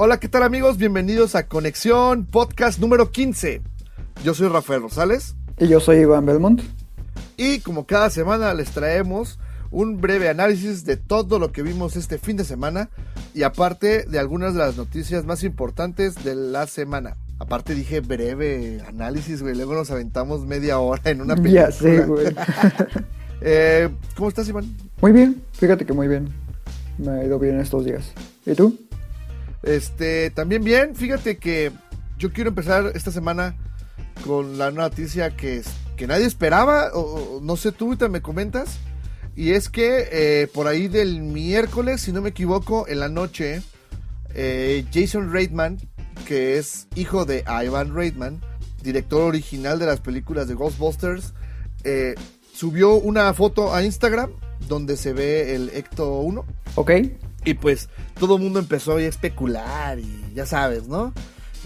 Hola, ¿qué tal amigos? Bienvenidos a Conexión Podcast número 15. Yo soy Rafael Rosales Y yo soy Iván Belmont. y como cada semana les traemos un breve análisis de todo lo que vimos este fin de semana y aparte de algunas de las noticias más importantes de la semana. Aparte dije breve análisis, güey, luego nos aventamos media hora en una película. Ya sé, güey. Eh, ¿Cómo estás, Iván? muy bien, fíjate que muy bien. Me ha ido bien estos días. ¿Y tú? Este, también bien, fíjate que yo quiero empezar esta semana con la noticia que, que nadie esperaba, o, no sé, tú ahorita me comentas, y es que eh, por ahí del miércoles, si no me equivoco, en la noche, eh, Jason Reitman, que es hijo de Ivan Reitman, director original de las películas de Ghostbusters, eh, subió una foto a Instagram donde se ve el Ecto 1. Ok. Y pues todo el mundo empezó a especular y ya sabes, ¿no?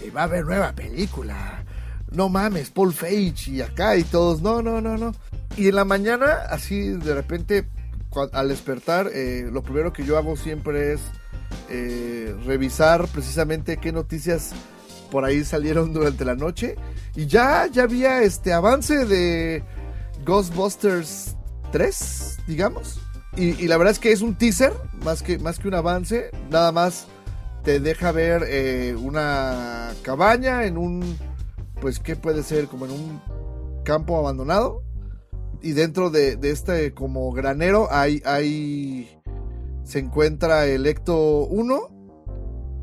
Eh, va a haber nueva película. No mames, Paul Feig y acá y todos, no, no, no, no. Y en la mañana, así de repente, al despertar, eh, lo primero que yo hago siempre es eh, revisar precisamente qué noticias por ahí salieron durante la noche. Y ya, ya había este avance de Ghostbusters 3, digamos. Y, la verdad es que es un teaser, más que, más que un avance. Nada más te deja ver eh, una cabaña en un, pues, ¿qué puede ser? Como en un campo abandonado. Y dentro de, de este como granero hay, hay, se encuentra el Ecto 1.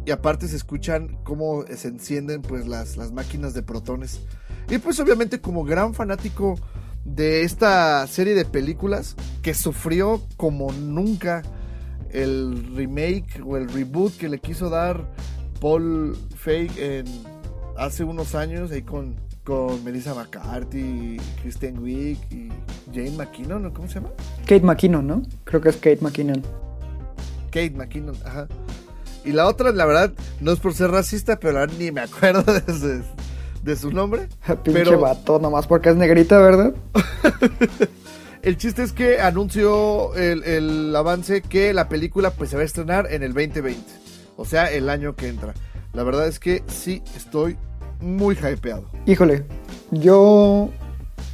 Y aparte se escuchan cómo se encienden pues las, las máquinas de protones. Y pues obviamente como gran fanático de esta serie de películas que sufrió como nunca el remake o el reboot que le quiso dar Paul Feig en hace unos años ahí con, con Melissa McCarthy, Kristen Wiig y Jane McKinnon, ¿no? ¿cómo se llama? Kate McKinnon, ¿no? Creo que es Kate McKinnon. Kate McKinnon, ajá. Y la otra, la verdad, no es por ser racista, pero ni me acuerdo de, su- de su nombre. Pinche Pero- vato, nomás porque es negrita, ¿verdad? El chiste es que anunció el, el avance que la película pues se va a estrenar en el 2020. O sea, el año que entra. La verdad es que sí estoy muy hypeado. Híjole, yo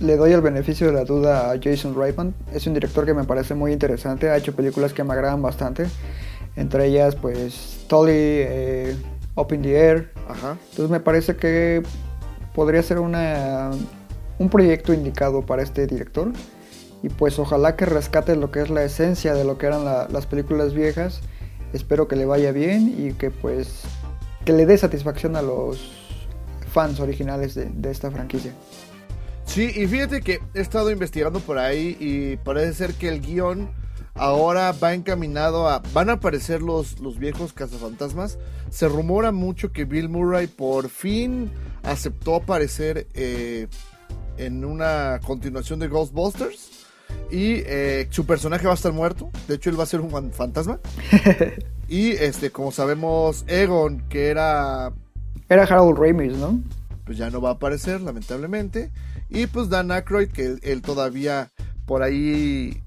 le doy el beneficio de la duda a Jason Reitman. Es un director que me parece muy interesante. Ha hecho películas que me agradan bastante. Entre ellas, pues, Tully, eh, Up in the Air. Ajá. Entonces me parece que podría ser una, un proyecto indicado para este director. Y pues ojalá que rescate lo que es la esencia de lo que eran la- las películas viejas. Espero que le vaya bien y que pues que le dé satisfacción a los fans originales de, de esta franquicia. Sí, y fíjate que he estado investigando por ahí y parece ser que el guion ahora va encaminado a... Van a aparecer los, los viejos cazafantasmas. Se rumora mucho que Bill Murray por fin aceptó aparecer eh, en una continuación de Ghostbusters. Y eh, su personaje va a estar muerto. De hecho, él va a ser un fan- fantasma. y este, como sabemos, Egon, que era Era Harold Ramis, ¿no? pues ya no va a aparecer, lamentablemente. Y pues Dan Aykroyd, que él, él todavía por ahí,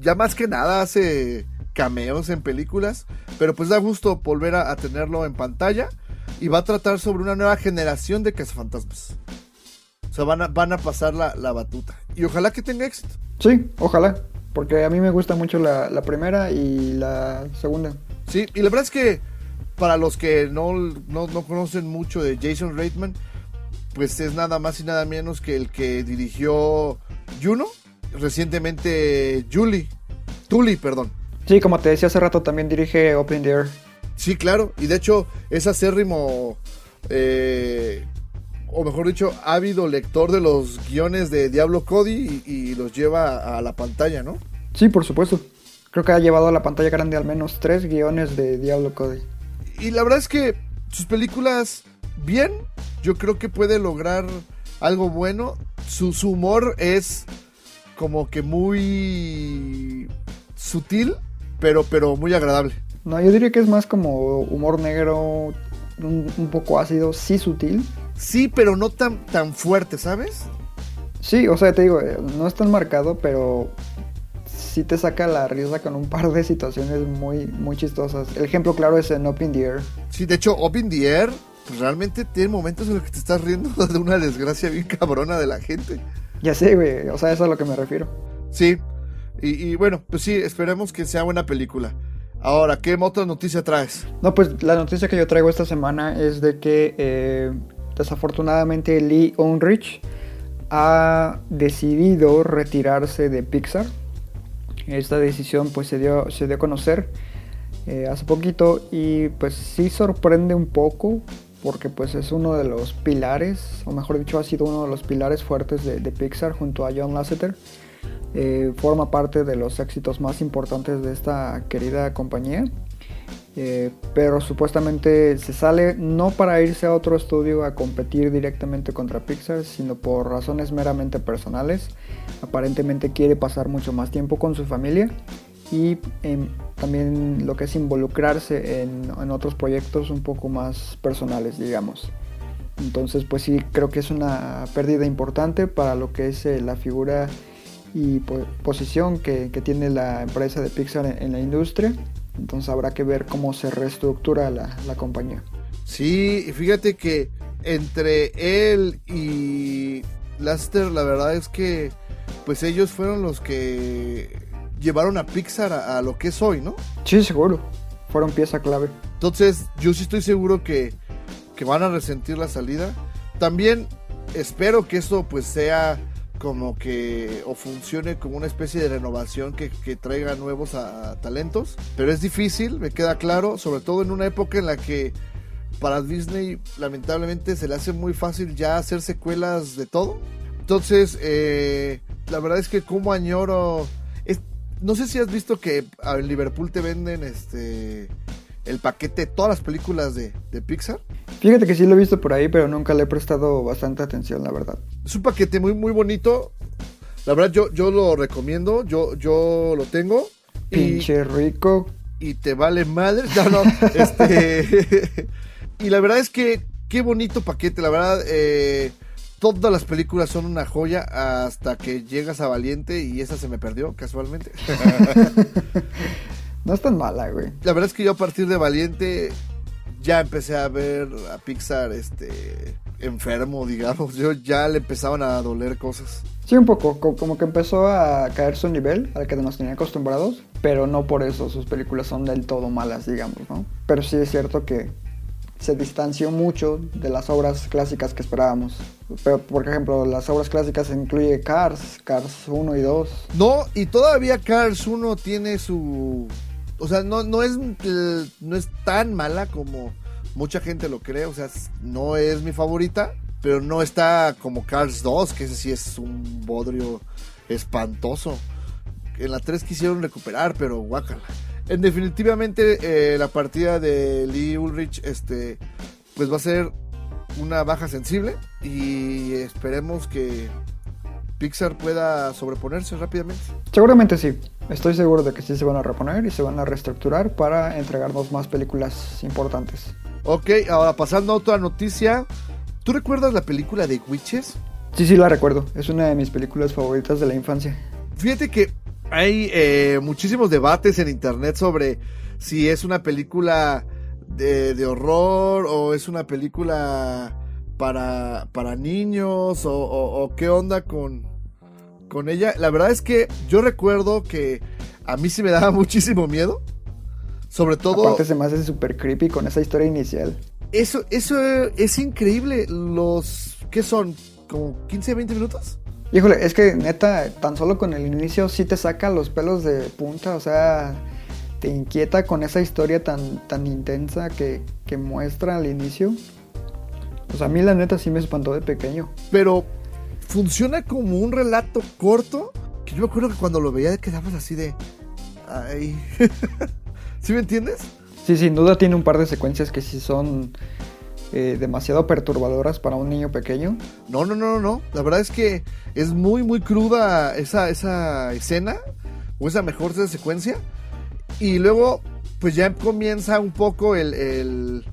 ya más que nada hace cameos en películas, pero pues da gusto volver a, a tenerlo en pantalla. Y va a tratar sobre una nueva generación de cazafantasmas. O sea, van a, van a pasar la, la batuta. Y ojalá que tenga éxito. Sí, ojalá. Porque a mí me gusta mucho la, la primera y la segunda. Sí, y la verdad es que para los que no, no, no conocen mucho de Jason Reitman, pues es nada más y nada menos que el que dirigió Juno, recientemente Julie, Tully, perdón. Sí, como te decía hace rato, también dirige Open the Air. Sí, claro, y de hecho es acérrimo, eh, o mejor dicho, ávido lector de los guiones de Diablo Cody y, y los lleva a, la pantalla, ¿no? Sí, por supuesto. Creo que ha llevado a la pantalla grande al menos tres guiones de Diablo Cody. y la verdad es que sus películas, bien, yo creo que puede lograr algo bueno. Su, su humor es como que muy sutil, pero, pero muy agradable. No, yo diría que es más como humor negro, un, un poco ácido, sí sutil. Sí, pero no tan, tan fuerte, ¿sabes? Sí, o sea, te digo, eh, no es tan marcado, pero sí te saca la risa con un par de situaciones muy, muy chistosas. El ejemplo claro es en Up in the Air. Sí, de hecho, Up in the Air pues, realmente tiene momentos en los que te estás riendo de una desgracia bien cabrona de la gente. Ya sé, güey, o sea, eso es a lo que me refiero. Sí, y, bueno, pues sí, esperemos que sea buena película. Ahora, ¿qué otra noticia traes? No, pues la noticia que yo traigo esta semana es de que eh, desafortunadamente Lee Unrich ha decidido retirarse de Pixar. Esta decisión pues se dio, se dio a conocer eh, hace poquito y pues sí sorprende un poco porque pues es uno de los pilares, o mejor dicho ha sido uno de los pilares fuertes de Pixar junto a John Lasseter. Eh, forma parte de los éxitos más importantes de esta querida compañía. Eh, pero supuestamente se sale no para irse a otro estudio a competir directamente contra Pixar, sino por razones meramente personales. Aparentemente quiere pasar mucho más tiempo con su familia y em, también lo que es involucrarse en, otros proyectos un poco más personales, digamos. Entonces, pues sí, creo que es una pérdida importante para lo que es eh, la figura y po- posición que, que tiene la empresa de Pixar en, en la industria. Entonces habrá que ver cómo se reestructura la, la compañía. Sí, y fíjate que entre él y Laster, la verdad es que pues ellos fueron los que llevaron a Pixar a, a lo que es hoy, ¿no? Sí, seguro. Fueron pieza clave. Entonces, yo sí estoy seguro que, que van a resentir la salida. También espero que esto pues sea como que o funcione como una especie de renovación que, que traiga nuevos talentos. Pero es difícil, me queda claro, sobre todo en una época en la que para Disney lamentablemente se le hace muy fácil ya hacer secuelas de todo. Entonces, eh, la verdad es que como añoro... no sé si has visto que a Liverpool te venden este el paquete de todas las películas de, de Pixar. Fíjate que sí lo he visto por ahí, pero nunca le he prestado bastante atención, la verdad. Es un paquete muy muy bonito. La verdad yo, yo lo recomiendo, yo, yo lo tengo. Y, Pinche rico. y te vale madre. No, no, este... y la verdad es que qué bonito paquete, la verdad. eh, todas las películas son una joya hasta que llegas a Valiente y esa se me perdió casualmente. No es tan mala, güey. La verdad es que yo a partir de Valiente ya empecé a ver a Pixar este enfermo, digamos. Yo ya le empezaban a doler cosas. Sí, un poco. co- Como que empezó a caer su nivel al que nos tenía acostumbrados. Pero no por eso sus películas son del todo malas, digamos, ¿no? Pero sí es cierto que se distanció mucho de las obras clásicas que esperábamos. Pero, por ejemplo, las obras clásicas incluye Cars, Cars 1 y 2. No, y todavía Cars 1 tiene su o sea, no, no es eh, no es tan mala como mucha gente lo cree, o sea, no es mi favorita, pero no está como Cars 2, que ese sí es un bodrio espantoso. En la 3 quisieron recuperar, pero guácala. En definitivamente eh, la partida de Lee Ulrich este pues va a ser una baja sensible y esperemos que Pixar pueda sobreponerse rápidamente. Seguramente sí. Estoy seguro de que sí se van a reponer y se van a reestructurar para entregarnos más películas importantes. Ok, ahora pasando a otra noticia. ¿Tú recuerdas la película de Witches? Sí, sí, la recuerdo. Es una de mis películas favoritas de la infancia. Fíjate que hay eh, muchísimos debates en internet sobre si es una película de, de horror o es una película para, para niños o, o- o qué onda con, con ella. La verdad es que yo recuerdo que a mí sí me daba muchísimo miedo. Sobre todo... Aparte se me hace súper creepy con esa historia inicial. Eso, eso es increíble. Los. ¿Qué son? ¿Como 15, 20 minutos? Híjole, es que neta, tan solo con el inicio sí te saca los pelos de punta, o sea, te inquieta con esa historia tan, tan intensa que, que muestra al inicio. Sea, a mí la neta sí me espantó de pequeño. Pero funciona como un relato corto. Que yo me acuerdo que cuando lo veía quedabas así de. Ay. ¿Sí me entiendes? Sí, sin duda tiene un par de secuencias que sí son eh, demasiado perturbadoras para un niño pequeño. No, no, no, no. La verdad es que es muy, muy cruda esa, esa escena, o esa mejor secuencia. Y luego, pues ya comienza un poco el, el,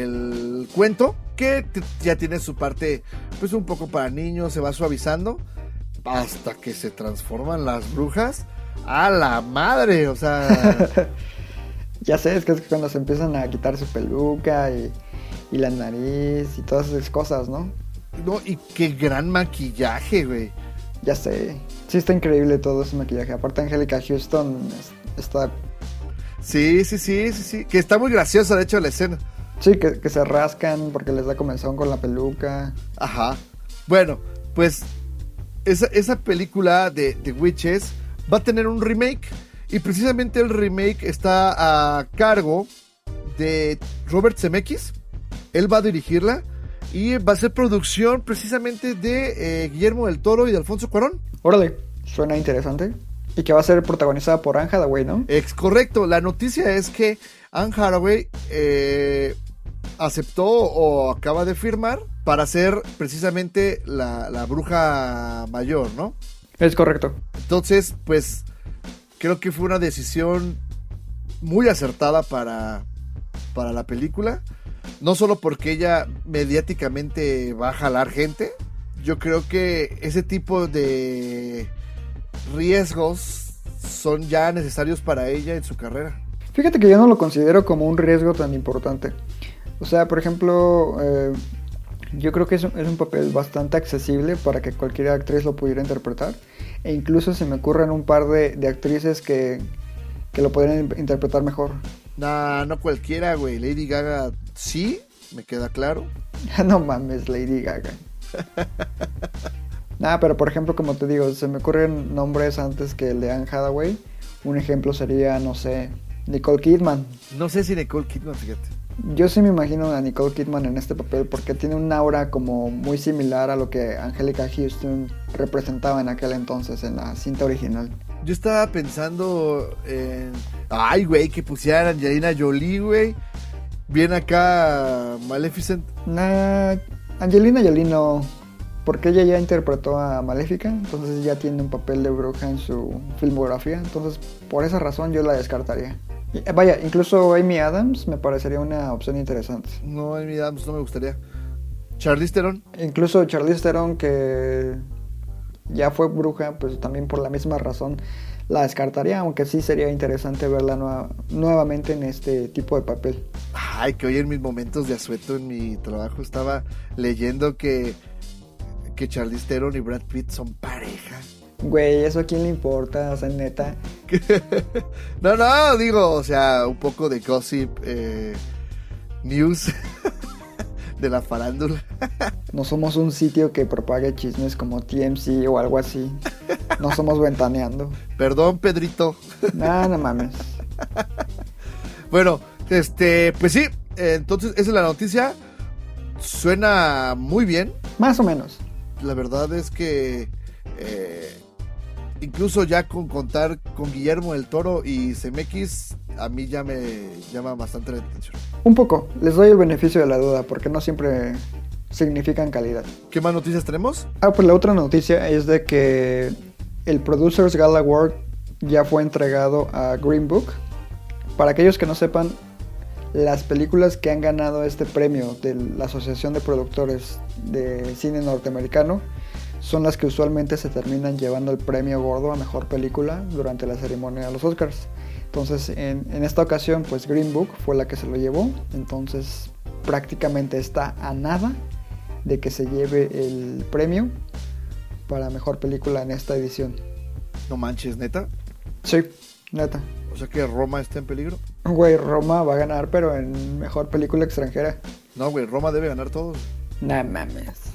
el cuento, que ya tiene su parte, pues un poco para niños, se va suavizando, hasta que se transforman las brujas. A la madre, o sea, Ya sé, es que es que cuando se empiezan a quitar su peluca y, y la nariz y todas esas cosas, ¿no? no, y qué gran maquillaje, güey. Ya sé. Sí está increíble todo ese maquillaje. Aparte Angélica Houston es- está... Sí, sí, sí, sí, sí, que está muy graciosa, de hecho, la escena. Sí, que, que se rascan porque les da comezón con la peluca. Ajá. Bueno, pues esa, esa película de, de Witches va a tener un remake. Y precisamente el remake está a cargo de Robert Zemeckis. Él va a dirigirla. Y va a ser producción precisamente de eh, Guillermo del Toro y de Alfonso Cuarón. Órale, suena interesante. Y que va a ser protagonizada por Anne Hathaway, ¿no? Ex correcto. La noticia es que Anne Hathaway eh, aceptó o acaba de firmar para ser precisamente la, la bruja mayor, ¿no? Es correcto. Entonces, pues creo que fue una decisión muy acertada para, para la película. No solo porque ella mediáticamente va a jalar gente. Yo creo que ese tipo de riesgos son ya necesarios para ella en su carrera. Fíjate que yo no lo considero como un riesgo tan importante. O sea, por ejemplo, eh, yo creo que es un, es un papel bastante accesible para que cualquier actriz lo pudiera interpretar. E incluso se me ocurren un par de, de actrices que, que lo podrían in- interpretar mejor. Nah, no cualquiera, güey. Lady Gaga sí, me queda claro. no mames, Lady Gaga. Nada, pero por ejemplo, como te digo, se me ocurren nombres antes que el de Anne Hathaway. Un ejemplo sería, no sé, Nicole Kidman. No sé si Nicole Kidman, fíjate. Yo sí me imagino a Nicole Kidman en este papel porque tiene un aura como muy similar a lo que Angelica Houston representaba en aquel entonces en la cinta original. Yo estaba pensando en. Ay, güey, que pusieran a Angelina Jolie, güey. Bien acá, Maleficent. Nah, Angelina Jolie no, porque ella ya interpretó a Maléfica, entonces ya tiene un papel de bruja en su filmografía, entonces por esa razón yo la descartaría. Eh, Vaya, incluso Amy Adams me parecería una opción interesante. No, Amy Adams no me gustaría. Charlize Theron. Incluso Charlize Theron, que ya fue bruja, pues también por la misma razón la descartaría, aunque sí sería interesante verla nueva- nuevamente en este tipo de papel. Ay, que hoy en mis momentos de asueto en mi trabajo estaba leyendo que, que Charlize Theron y Brad Pitt son pareja. Güey, ¿eso a quién le importa? O sea, neta. No, no, digo, o sea, un poco de gossip eh, news de la farándula. No somos un sitio que propague chismes como TMC o algo así. No somos ventaneando. Perdón, Pedrito. Nada, no mames. Bueno, este, pues sí, entonces esa es la noticia. Suena muy bien. Más o menos. La verdad es que incluso ya con contar con Guillermo del Toro y CMX, a mí ya me llama bastante la atención. Un poco. Les doy el beneficio de la duda porque no siempre significan calidad. ¿Qué más noticias tenemos? Ah, pues la otra noticia es de que el Producers Gala Award ya fue entregado a Green Book. Para aquellos que no sepan, las películas que han ganado este premio de la Asociación de Productores de Cine Norteamericano son las que usualmente se terminan llevando el premio gordo a mejor película durante la ceremonia de los Oscars. Entonces, en, en esta ocasión, pues Green Book fue la que se lo llevó. Entonces, prácticamente está a nada de que se lleve el premio para mejor película en esta edición. No manches, neta. Sí, neta. O sea que Roma está en peligro. Güey, Roma va a ganar, pero en mejor película extranjera. No, güey, Roma debe ganar todo. Nah mames.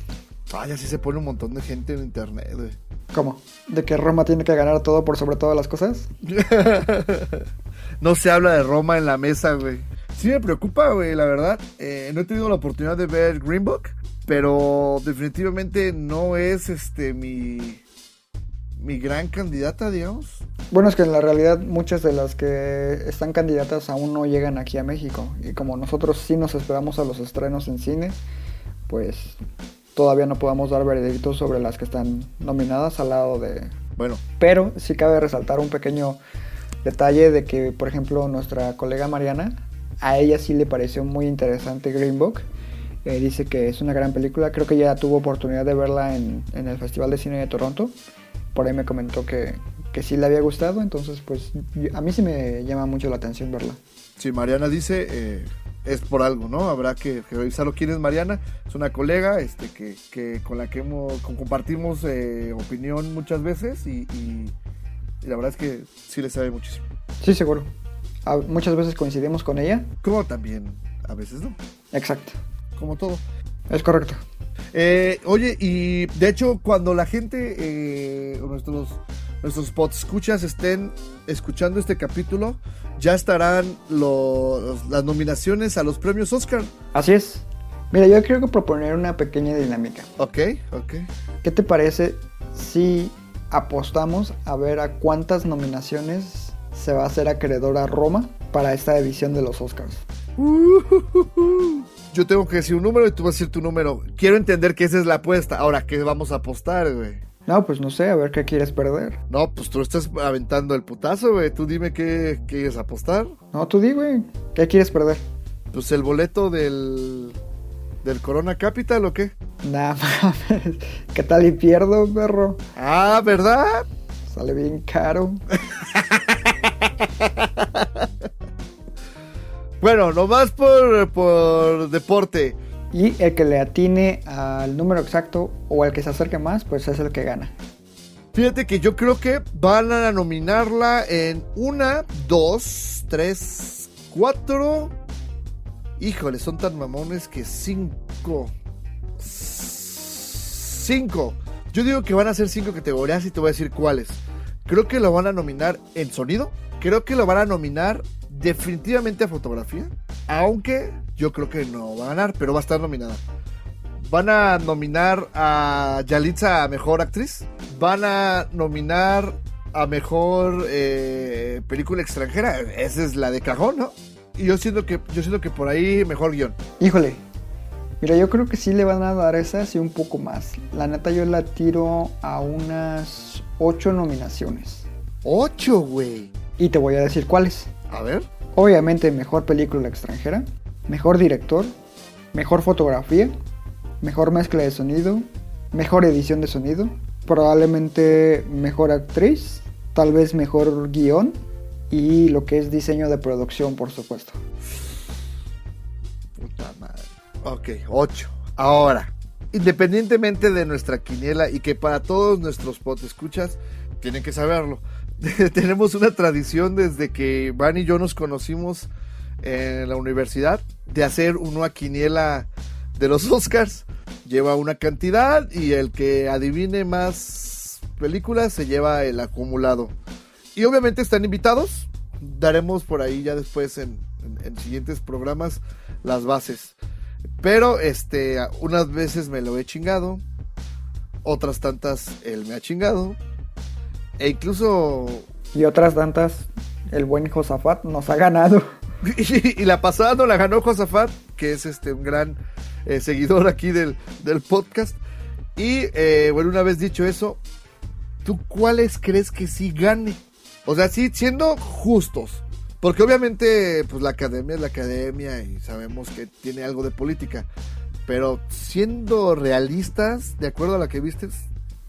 Ay, así se pone un montón de gente en internet, güey. ¿Cómo? ¿De que Roma tiene que ganar todo por sobre todas las cosas? no se habla de Roma en la mesa, güey. Sí me preocupa, güey, la verdad. Eh, no he tenido la oportunidad de ver Green Book, pero definitivamente no es este mi mi gran candidata, digamos. Bueno, es que en la realidad muchas de las que están candidatas aún no llegan aquí a México. Y como nosotros sí nos esperamos a los estrenos en cine, pues todavía no podamos dar veredicto sobre las que están nominadas al lado de... Bueno, Pero sí cabe resaltar un pequeño detalle de que, por ejemplo, nuestra colega Mariana, a ella sí le pareció muy interesante Green Book. Eh, dice que es una gran película. Creo que ya tuvo oportunidad de verla en, en el Festival de Cine de Toronto. Por ahí me comentó que, que sí le había gustado. Entonces, pues yo- a mí sí me llama mucho la atención verla. si Mariana dice, eh, es por algo, ¿no? Habrá que, que revisarlo. ¿Quién es Mariana? Es una colega este, que, que con la que hemos, con- compartimos eh, opinión muchas veces y, y- y la verdad es que sí le sabe muchísimo. Sí, seguro. A- muchas veces coincidimos con ella. Como también a veces no, Exacto. como todo. Es correcto. Eh, oye, y de hecho, cuando la gente, eh, o nuestros, nuestros escuchas estén escuchando este capítulo, ya estarán los- las nominaciones a los premios Oscar. Así es. Mira, yo quiero proponer una pequeña dinámica. Ok, ok. ¿Qué te parece si apostamos a ver a cuántas nominaciones se va a hacer acreedor a Roma para esta edición de los Oscars? Yo tengo que decir un número y tú vas a decir tu número. Quiero entender que esa es la apuesta. Ahora, ¿qué vamos a apostar, güey? No, pues no sé, a ver qué quieres perder. No, pues tú estás aventando el putazo, güey. Tú dime qué quieres apostar. No, tú di, güey. ¿Qué quieres perder? Pues el boleto del, del Corona Capital o qué? Nah, mames. ¿Qué tal y pierdo, perro? Ah, ¿verdad? Sale bien caro. Bueno, nomás por, por deporte. Y el que le atine al número exacto o al que se acerque más, pues es el que gana. Fíjate que yo creo que van a nominarla en una, dos, tres, cuatro. Híjole, son tan mamones que cinco. Cinco. Yo digo que van a ser cinco categorías y te voy a decir cuáles. Creo que lo van a nominar en sonido. Creo que lo van a nominar definitivamente a fotografía. Aunque yo creo que no va a ganar, pero va a estar nominada. Van a nominar a Yalitza a mejor actriz. Van a nominar a mejor eh, película extranjera. Esa es la de cajón, ¿no? Y yo siento que yo siento que por ahí mejor guion. Híjole. Mira, yo creo que sí le van a dar esas y un poco más. La neta yo la tiro a unas 8 nominaciones. Ocho, güey. Y te voy a decir cuáles. A ver. Obviamente mejor película extranjera, mejor director, mejor fotografía, mejor mezcla de sonido, mejor edición de sonido, probablemente mejor actriz, tal vez mejor guion y lo que es diseño de producción, por supuesto. Puta madre. Ok, 8. Ahora, independientemente de nuestra quiniela y que para todos nuestros pot escuchas, tienen que saberlo. Tenemos una tradición desde que Van y yo nos conocimos en la universidad de hacer una quiniela de los Oscars. Lleva una cantidad y el que adivine más películas se lleva el acumulado. Y obviamente están invitados. Daremos por ahí ya después en, en- en siguientes programas las bases. Pero este, unas veces me lo he chingado. Otras tantas él me ha chingado. E incluso. Y otras tantas, el buen Josafat nos ha ganado. Y, la pasada no la ganó Josafat, que es este un gran eh, seguidor aquí del, del podcast. Y eh, bueno, una vez dicho eso, ¿tú cuáles crees que sí gane? O sea, sí, siendo justos. Porque obviamente, pues la academia es la academia y sabemos que tiene algo de política. Pero siendo realistas, de acuerdo a la que vistes,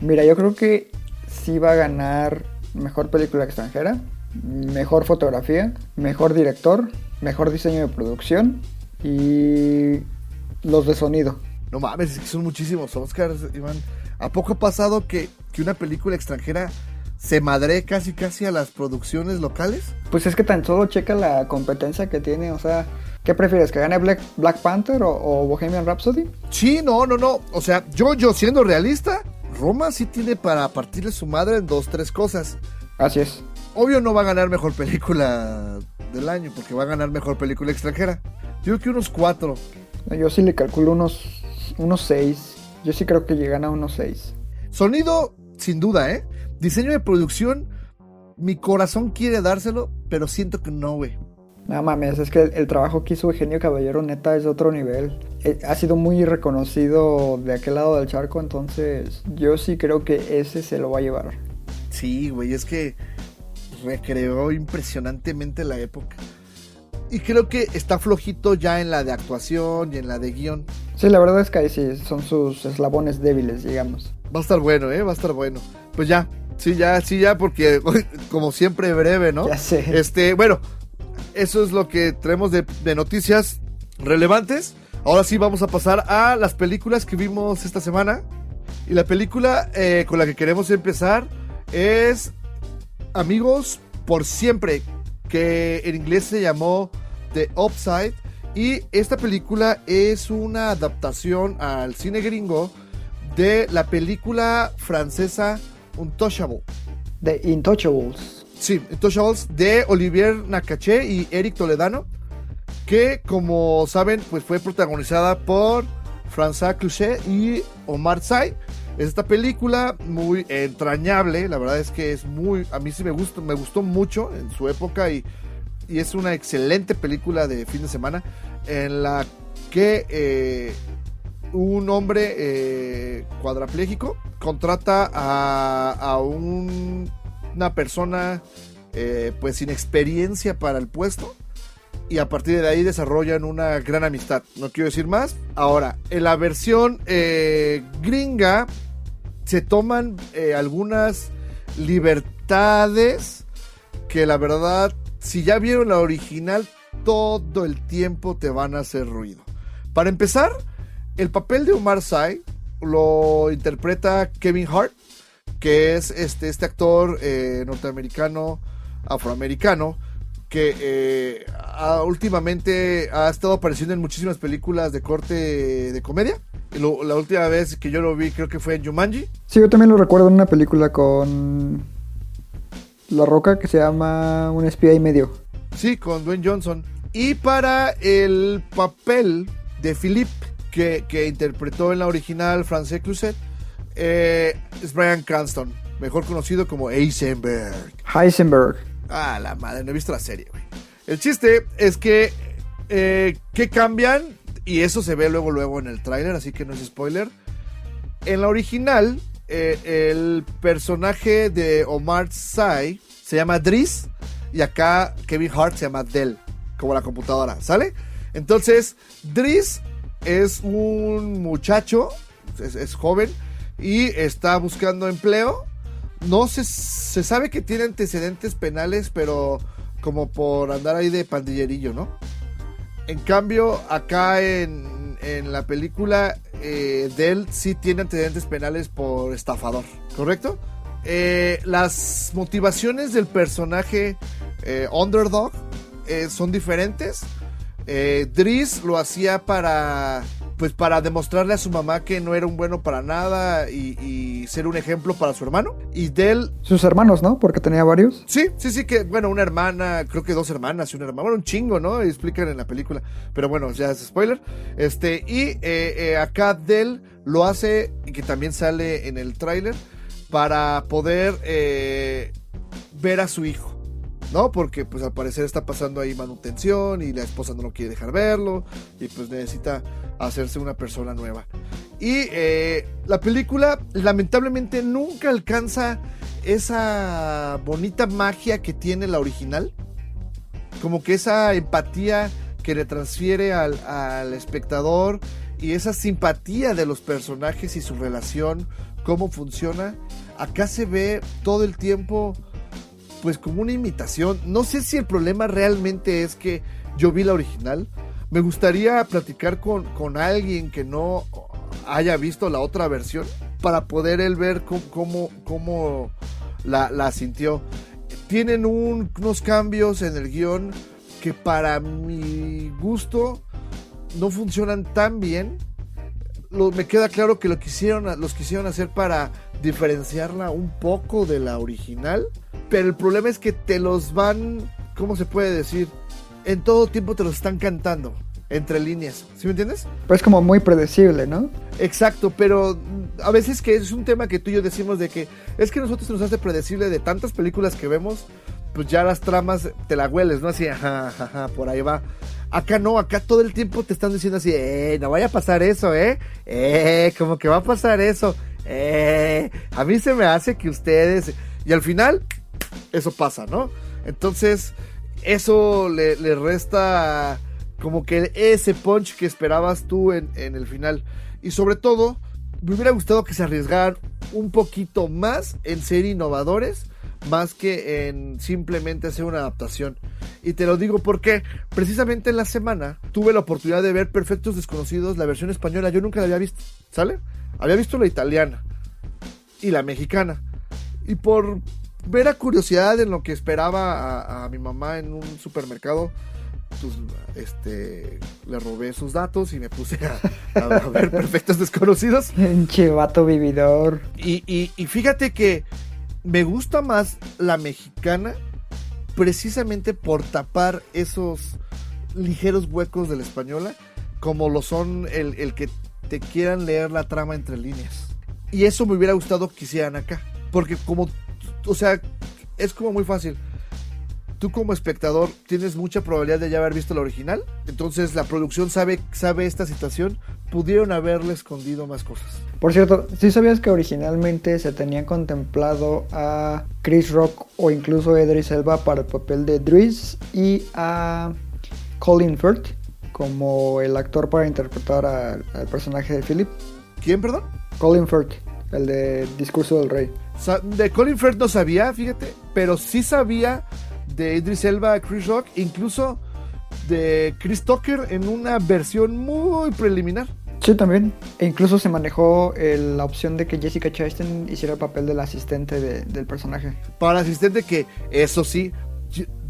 Mira, yo creo que sí va a ganar mejor película extranjera, mejor fotografía, mejor director, mejor diseño de producción y los de sonido. no mames, es que son muchísimos Oscars, Iván. ¿A poco ha pasado que, que una película extranjera se madre casi casi a las producciones locales? Pues es que tan solo checa la competencia que tiene, o sea, ¿qué prefieres? ¿Que gane Black, Black Panther o, o Bohemian Rhapsody? Sí, no, no, no. O sea, yo, yo siendo realista, Roma sí tiene para partirle su madre en dos, tres cosas. Así es. Obvio no va a ganar mejor película del año, porque va a ganar mejor película extranjera. Yo creo que unos cuatro. Yo sí le calculo unos, unos seis. Yo sí creo que llegan a unos seis. Sonido, sin duda, ¿eh? Diseño de producción, mi corazón quiere dárselo, pero siento que no, güey. No mames, es que el, el trabajo que hizo Eugenio Caballero neta es de otro nivel. Eh, ha sido muy reconocido de aquel lado del charco, entonces yo sí creo que ese se lo va a llevar. Sí, güey, es que recreó impresionantemente la época. Y creo que está flojito ya en la de actuación y en la de guion. Sí, la verdad es que ahí sí son sus eslabones débiles, digamos. Va a estar bueno, ¿eh? Va a estar bueno. Pues ya, sí, ya, sí, ya, porque como siempre breve, ¿no? Ya sé. Este, bueno, eso es lo que traemos de, de noticias relevantes. Ahora sí vamos a pasar a las películas que vimos esta semana. Y la película eh, con la que queremos empezar es Amigos por siempre, que en inglés se llamó The Upside. Y esta película es una adaptación al cine gringo de la película francesa Untouchable. The Intouchables. Sí, Untouchables de Olivier Nakache y Eric Toledano, que como saben, pues fue protagonizada por François Cluzet y Omar Sy. Esta película muy entrañable, la verdad es que es muy, a mí sí me gustó, me gustó mucho en su época y, y es una excelente película de fin de semana en la que eh, un hombre eh, cuadraplégico contrata a, a un- una persona eh, pues sin experiencia para el puesto y a partir de ahí desarrollan una gran amistad. No quiero decir más. Ahora, en la versión eh, gringa se toman eh, algunas libertades que la verdad, si ya vieron la original, todo el tiempo te van a hacer ruido. Para empezar, el papel de Omar Sy lo interpreta Kevin Hart, que es este, este actor eh, norteamericano, afroamericano, que eh, ha- últimamente ha estado apareciendo en muchísimas películas de corte de comedia. Lo- la última vez que yo lo vi creo que fue en Jumanji. Sí, yo también lo recuerdo en una película con La Roca que se llama Un espía y medio. Sí, con Dwayne Johnson. Y para el papel de Philippe, que, que interpretó en la original Francais Cluzet, eh, es Brian Cranston, mejor conocido como Eisenberg. Heisenberg. Ah, la madre, no he visto la serie, güey. El chiste es que, eh, cambian, y eso se ve luego, luego en el tráiler, así que no es spoiler. En la original, eh, el personaje de Omar Sy se llama Driss, y acá Kevin Hart se llama Dell, como la computadora, ¿sale? Entonces, Driss es un muchacho, es joven, y está buscando empleo no se, se sabe que tiene antecedentes penales, pero como por andar ahí de pandillerillo, ¿no? En cambio, acá en, en la película, eh, Dell sí tiene antecedentes penales por estafador, ¿correcto? Eh, las motivaciones del personaje eh, Underdog eh, son diferentes. Driss lo hacía para pues para demostrarle a su mamá que no era un bueno para nada y, y ser un ejemplo para su hermano. Y Dell, Sus hermanos, ¿no? Porque tenía varios. sí, sí, sí, que bueno, una hermana, creo que dos hermanas y una hermana, bueno, un chingo, ¿no? Explican en la película, pero bueno, ya es spoiler. Este, y eh, eh, acá Dell lo hace, y que también sale en el tráiler, para poder eh, ver a su hijo. ¿No? Porque pues al parecer está pasando ahí manutención y la esposa no lo quiere dejar verlo y pues necesita hacerse una persona nueva. Y eh, la película lamentablemente nunca alcanza esa bonita magia que tiene la original. Como que esa empatía que le transfiere al, al espectador y esa simpatía de los personajes y su relación, cómo funciona. Acá se ve todo el tiempo pues como una imitación. No sé si el problema realmente es que yo vi la original. Me gustaría platicar con, con alguien que no haya visto la otra versión para poder él ver cómo, cómo, la, sintió. Tienen un, unos cambios en el guion que para mi gusto no funcionan tan bien. Lo, me queda claro que lo quisieron, los quisieron hacer para diferenciarla un poco de la original. Pero el problema es que te los van, ¿cómo se puede decir? En todo tiempo te los están cantando. entre líneas. ¿Sí me entiendes? Pues como muy predecible, ¿no? Exacto, pero mm, a veces que es un tema que tú y yo decimos de que es que nosotros nos hace predecible de tantas películas que vemos, pues ya las tramas te la hueles, ¿no? Así, ajá, ajá, ajá, por ahí va. Acá no, acá todo el tiempo te están diciendo así, eh, no vaya a pasar eso, eh, eh, como que va a pasar eso, eh, a mí se me hace que ustedes, y al final, eso pasa, ¿no? Entonces, eso le, le resta como que ese punch que esperabas tú en, en el final. Y sobre todo, me hubiera gustado que se arriesgaran un poquito más en ser innovadores, más que en simplemente hacer una adaptación. Y te lo digo porque precisamente en la semana tuve la oportunidad de ver Perfectos Desconocidos, la versión española. Yo nunca la había visto, ¿sale? Había visto la italiana y la mexicana. Y por ver a curiosidad en lo que esperaba a, a mi mamá en un supermercado, pues, este, le robé sus datos y me puse a, a ver Perfectos Desconocidos. Pinche vato vividor. Y, y- y fíjate que me gusta más la mexicana precisamente por tapar esos ligeros huecos de la española, como lo son el, el que te quieran leer la trama entre líneas. Y eso me hubiera gustado que hicieran acá. Porque como, o sea, es como muy fácil. Tú como espectador tienes mucha probabilidad de ya haber visto la original. Entonces la producción sabe, sabe esta situación. Pudieron haberle escondido más cosas. Por cierto, ¿sí sabías que originalmente se tenía contemplado a Chris Rock o incluso a Idris Elba para el papel de Driz y a Colin Firth como el actor para interpretar al personaje de Philip? ¿Quién, perdón? Colin Firth, el de Discurso del Rey. De Colin Firth no sabía, fíjate, pero sí sabía de Idris Elba, Chris Rock, incluso de Chris Tucker en una versión muy preliminar. Sí, también. E incluso se manejó eh, la opción de que Jessica Chastain hiciera el papel del asistente de- del personaje. Para asistente que, eso sí,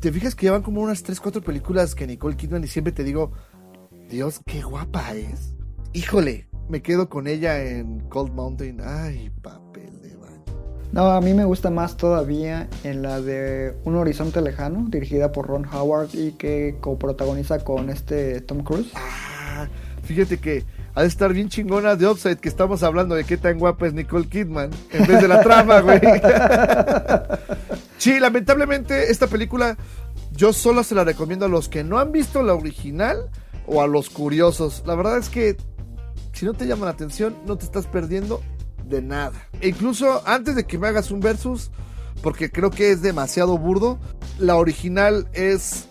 te fijas que llevan como unas 3, 4 películas que Nicole Kidman y siempre te digo, Dios, qué guapa es. Híjole, me quedo con ella en Cold Mountain. Ay, papel. No, a mí me gusta más todavía en la de Un Horizonte Lejano, dirigida por Ron Howard y que coprotagoniza con este Tom Cruise. Ah, fíjate que ha de estar bien chingona de Upside que estamos hablando de qué tan guapa es Nicole Kidman en vez de la trama, güey. sí, lamentablemente esta película yo solo se la recomiendo a los que no han visto la original o a los curiosos. La verdad es que si no te llama la atención, no te estás perdiendo de nada. E incluso antes de que me hagas un versus, porque creo que es demasiado burdo, la original es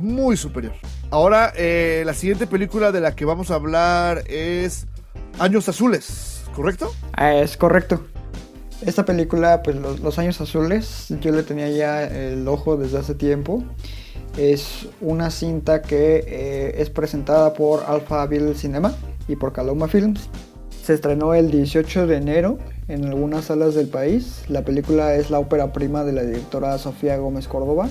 muy superior. Ahora, eh, la siguiente película de la que vamos a hablar es Años Azules, ¿correcto? Ah, es correcto. Esta película, pues los, Años Azules, yo le tenía ya el ojo desde hace tiempo. Es una cinta que eh, es presentada por Alpha Bill Cinema y por Caloma Films. Se estrenó el 18 de enero en algunas salas del país. La película es la ópera prima de la directora Sofía Gómez Córdoba,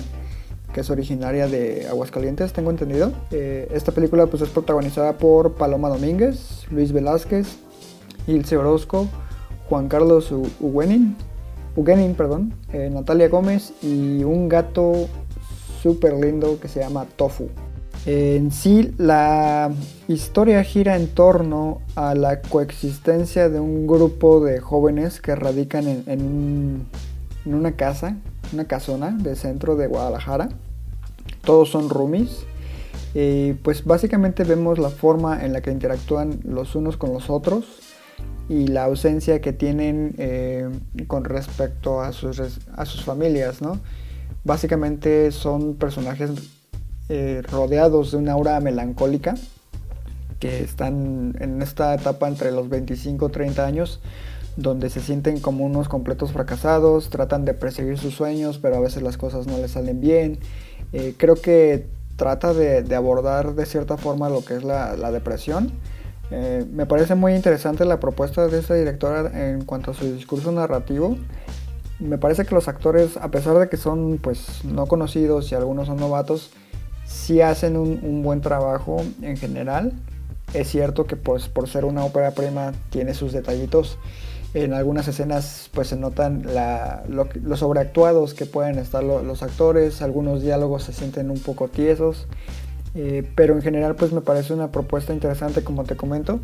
que es originaria de Aguascalientes, tengo entendido. Eh, esta película pues, es protagonizada por Paloma Domínguez, Luis Velázquez, Ilse Orozco, Juan Carlos Uguenin, perdón, eh, Natalia Gómez y un gato súper lindo que se llama Tofu. En sí, la historia gira en torno a la coexistencia de un grupo de jóvenes que radican en, en un- en una casa, una casona del centro de Guadalajara. Todos son roomies. Y pues básicamente vemos la forma en la que interactúan los unos con los otros y la ausencia que tienen eh, con respecto a sus, familias. Básicamente son personajes eh, rodeados de una aura melancólica que están en esta etapa entre los 25 y 30 años donde se sienten como unos completos fracasados, tratan de perseguir sus sueños, pero a veces las cosas no les salen bien. Eh, creo que trata de, abordar de cierta forma lo que es la, la depresión. Eh, me parece muy interesante la propuesta de esta directora en cuanto a su discurso narrativo. Me parece que los actores, a pesar de que son pues no conocidos y algunos son novatos, sí hacen un, buen trabajo en general. Es cierto que pues por ser una ópera prima tiene sus detallitos. En algunas escenas pues se notan la, lo, los sobreactuados que pueden estar lo- los actores, algunos diálogos se sienten un poco tiesos. Eh, pero en general pues me parece una propuesta interesante como te comento.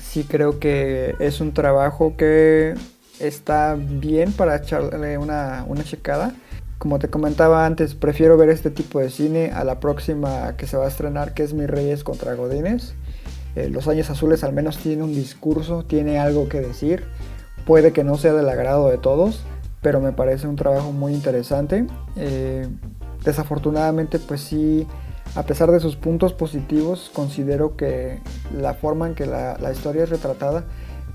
Sí creo que es un trabajo que está bien para echarle una, una checada. Como te comentaba antes, prefiero ver este tipo de cine a la próxima que se va a estrenar, que es Mi Reyes contra Godines. Eh, Los Años Azules al menos tiene un discurso, tiene algo que decir. Puede que no sea del agrado de todos, pero me parece un trabajo muy interesante. Eh, desafortunadamente, pues sí, a pesar de sus puntos positivos, considero que la forma en que la historia es retratada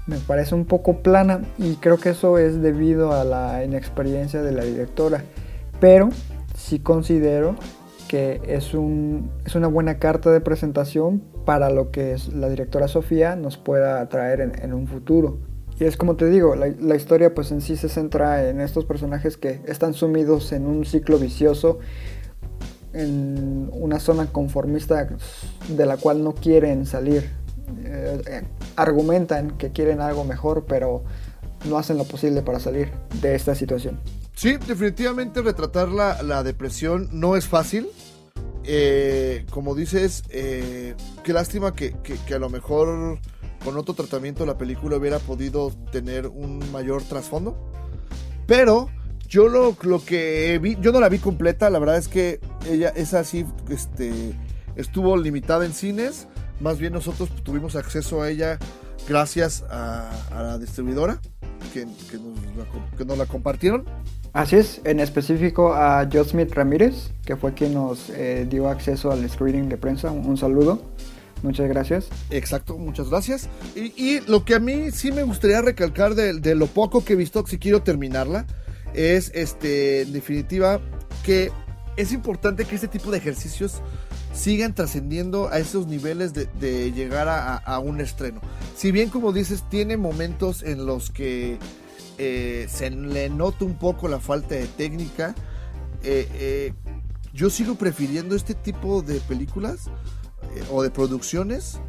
me parece un poco plana y creo que eso es debido a la inexperiencia de la directora. Pero sí considero que es, un, es una buena carta de presentación para lo que es la directora Sofía nos pueda traer en, un futuro. Y es como te digo, la, la, historia pues en sí se centra en estos personajes que están sumidos en un ciclo vicioso, en una zona conformista de la cual no quieren salir. Eh, argumentan que quieren algo mejor, pero no hacen lo posible para salir de esta situación. Sí, definitivamente retratar la, la depresión no es fácil. Eh, como dices, eh, qué lástima que, que, que, a lo mejor con otro tratamiento la película hubiera podido tener un mayor trasfondo. Pero yo lo, lo, que vi, yo no la vi completa, la verdad es que ella es así, este, estuvo limitada en cines. Más bien nosotros tuvimos acceso a ella gracias a, a la distribuidora que, que, nos que, nos la, compartieron. Así es, en específico a Joe Smith Ramírez, que fue quien nos eh, dio acceso al screening de prensa. Un, un, saludo. Muchas gracias. Exacto, muchas gracias. Y, y, lo que a mí sí me gustaría recalcar de, de lo poco que he visto, si quiero terminarla, es este, en definitiva que es importante que este tipo de ejercicios sigan trascendiendo a esos niveles de, llegar a, un estreno. Si bien, como dices, tiene momentos en los que eh, se le nota un poco la falta de técnica, eh, eh, yo sigo prefiriendo este tipo de películas o de producciones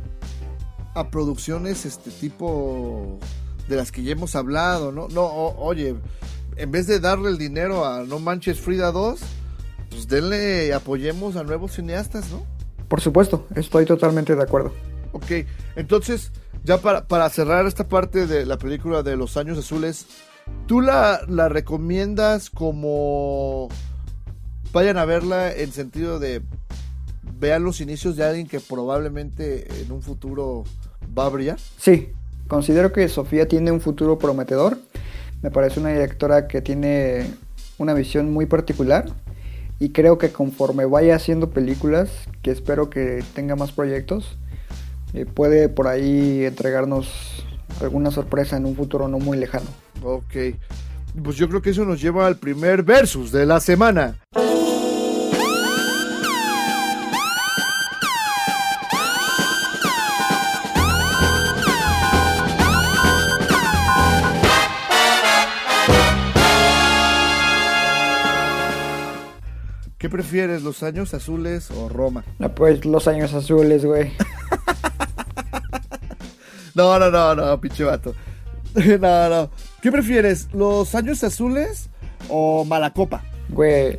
a producciones este tipo de las que ya hemos hablado, ¿no? No, oye, en vez de darle el dinero a No Manches Frida 2, pues denle, apoyemos a nuevos cineastas, ¿no? Por supuesto, estoy totalmente de acuerdo. Ok, entonces, ya para, para cerrar esta parte de la película de Los Años Azules, ¿tú la, la recomiendas como vayan a verla en sentido de vean los inicios de alguien que probablemente en un futuro va a brillar? Sí, considero que Sofía tiene un futuro prometedor. Me parece una directora que tiene una visión muy particular y creo que conforme vaya haciendo películas, que espero que tenga más proyectos, eh, puede por ahí entregarnos alguna sorpresa en un futuro no muy lejano. Ok, pues yo creo que eso nos lleva al primer versus de la semana. ¿Qué prefieres, los años azules o Roma? No, pues los años azules, güey. no, no, no, no, pinche vato. no, no. ¿Qué prefieres, los años azules o Malacopa? Güey,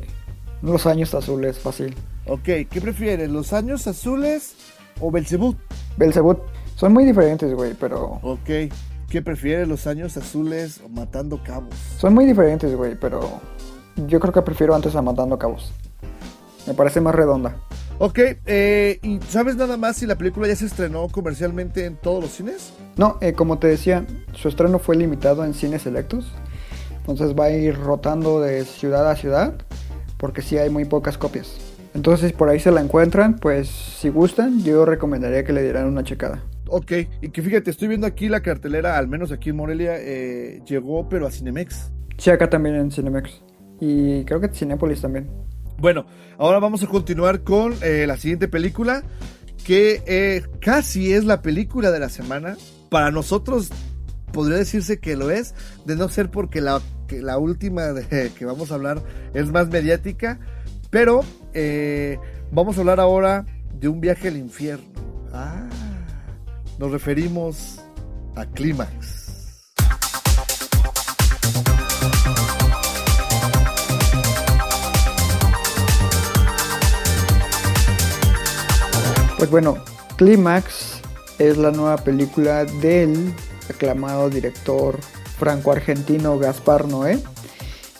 los años azules, fácil. Ok, ¿qué prefieres, los años azules o Belzebut? Belzebut. Son muy diferentes, güey, pero... Ok. ¿Qué prefieres, los años azules o Matando Cabos? Son muy diferentes, güey, pero... Yo creo que prefiero antes a Matando Cabos. Me parece más redonda. Ok, eh, ¿y sabes nada más si la película ya se estrenó comercialmente en todos los cines? No, eh, como te decía, su estreno fue limitado en cines selectos. Entonces va a ir rotando de ciudad a ciudad, porque sí hay muy pocas copias. Entonces por ahí se la encuentran, pues si gustan, yo recomendaría que le dieran una checada. Ok, y que fíjate, estoy viendo aquí la cartelera, al menos aquí en Morelia, eh, llegó pero a Cinemex. Sí, acá también en Cinemex. Y creo que Cinépolis también. Bueno, ahora vamos a continuar con eh, la siguiente película, que eh, casi es la película de la semana. Para nosotros podría decirse que lo es, de no ser porque la, que la última de, que vamos a hablar es más mediática, pero eh, vamos a hablar ahora de un viaje al infierno. Ah, nos referimos a Clímax. Pues bueno, Clímax es la nueva película del aclamado director franco-argentino Gaspar Noé,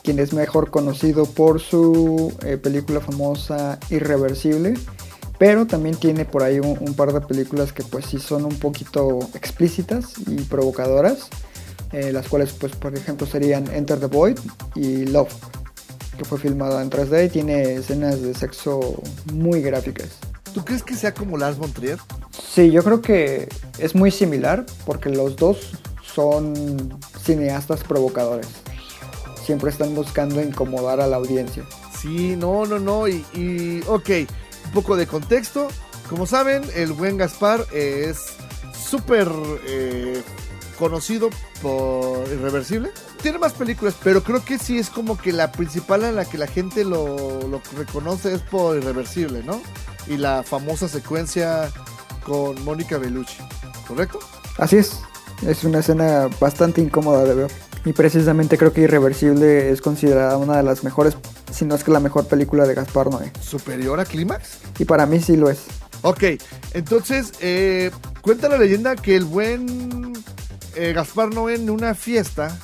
quien es mejor conocido por su eh, película famosa Irreversible, pero también tiene por ahí un, par de películas que pues sí son un poquito explícitas y provocadoras, eh, las cuales pues por ejemplo serían Enter the Void y Love, que fue filmada en 3D y tiene escenas de sexo muy gráficas. ¿Tú crees que sea como Lars von Trier? Sí, yo creo que es muy similar porque los dos son cineastas provocadores. Siempre están buscando incomodar a la audiencia. Sí, no, no, no. Y, y ok, un poco de contexto. Como saben, el buen Gaspar es súper eh, conocido por Irreversible. Tiene más películas, pero creo que sí es como que la principal en la que la gente lo, lo reconoce es por Irreversible, ¿no? Y la famosa secuencia con Mónica Bellucci, ¿correcto? Así es, es una escena bastante incómoda de ver. Y precisamente creo que Irreversible es considerada una de las mejores, si no es que la mejor película de Gaspar Noé. ¿Superior a Clímax? Y para mí sí lo es. Ok, entonces eh, cuenta la leyenda que el buen eh, Gaspar Noé en una fiesta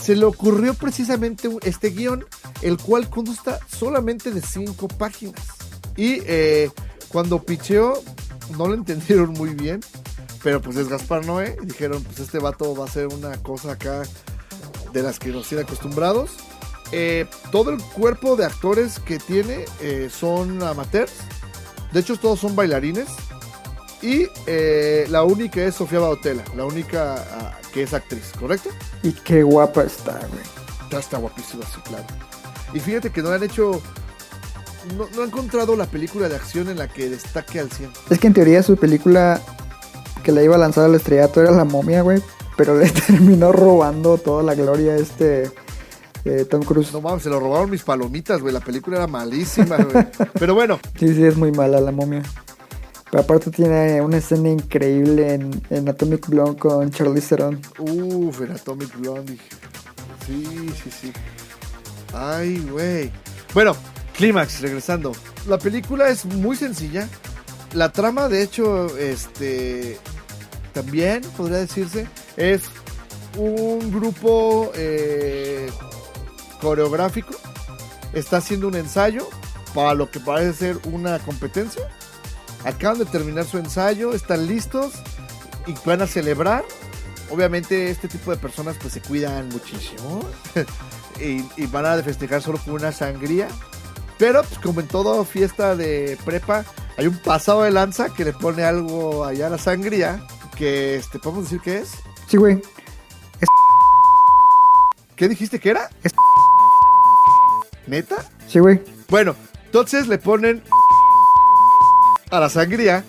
se le ocurrió precisamente este guion, el cual consta solamente de cinco páginas. Y eh, cuando picheó, no lo entendieron muy bien, pero pues es Gaspar Noé. Y dijeron, pues este vato va a ser una cosa acá de las que nos tiene acostumbrados. Eh, todo el cuerpo de actores que tiene eh, son amateurs. De hecho, todos son bailarines. Y eh, la única es Sofía Bautela, la única uh, que es actriz, ¿correcto? Y qué guapa está, güey. Ya está guapísima, sí, claro. Y fíjate que no han hecho. No, no, han encontrado la película de acción en la que destaque al 100. Es que en teoría su película que la iba a lanzar al estrellato era La momia, güey. Pero le terminó robando toda la gloria a este eh, Tom Cruise. No mames, se lo robaron mis palomitas, güey. La película era malísima, güey. Pero bueno. Sí, sí, es muy mala la momia. Pero aparte tiene una escena increíble en, en Atomic Blonde con Charlize Theron. Uf, en Atomic Blonde. Sí, sí, sí. Ay, güey. Bueno, clímax, regresando. La película es muy sencilla. La trama, de hecho, este. También podría decirse. Es un grupo eh, coreográfico. Está haciendo un ensayo para lo que parece ser una competencia. Acaban de terminar su ensayo, están listos y van a celebrar. Obviamente este tipo de personas pues se cuidan muchísimo y, y, van a festejar solo con una sangría. Pero pues como en toda fiesta de prepa hay un pasado de lanza que le pone algo allá a la sangría que este podemos decir que es. Sí, güey. Es... ¿Qué dijiste que era? Es... ¿Neta? Sí, güey. Bueno, entonces le ponen a la sangría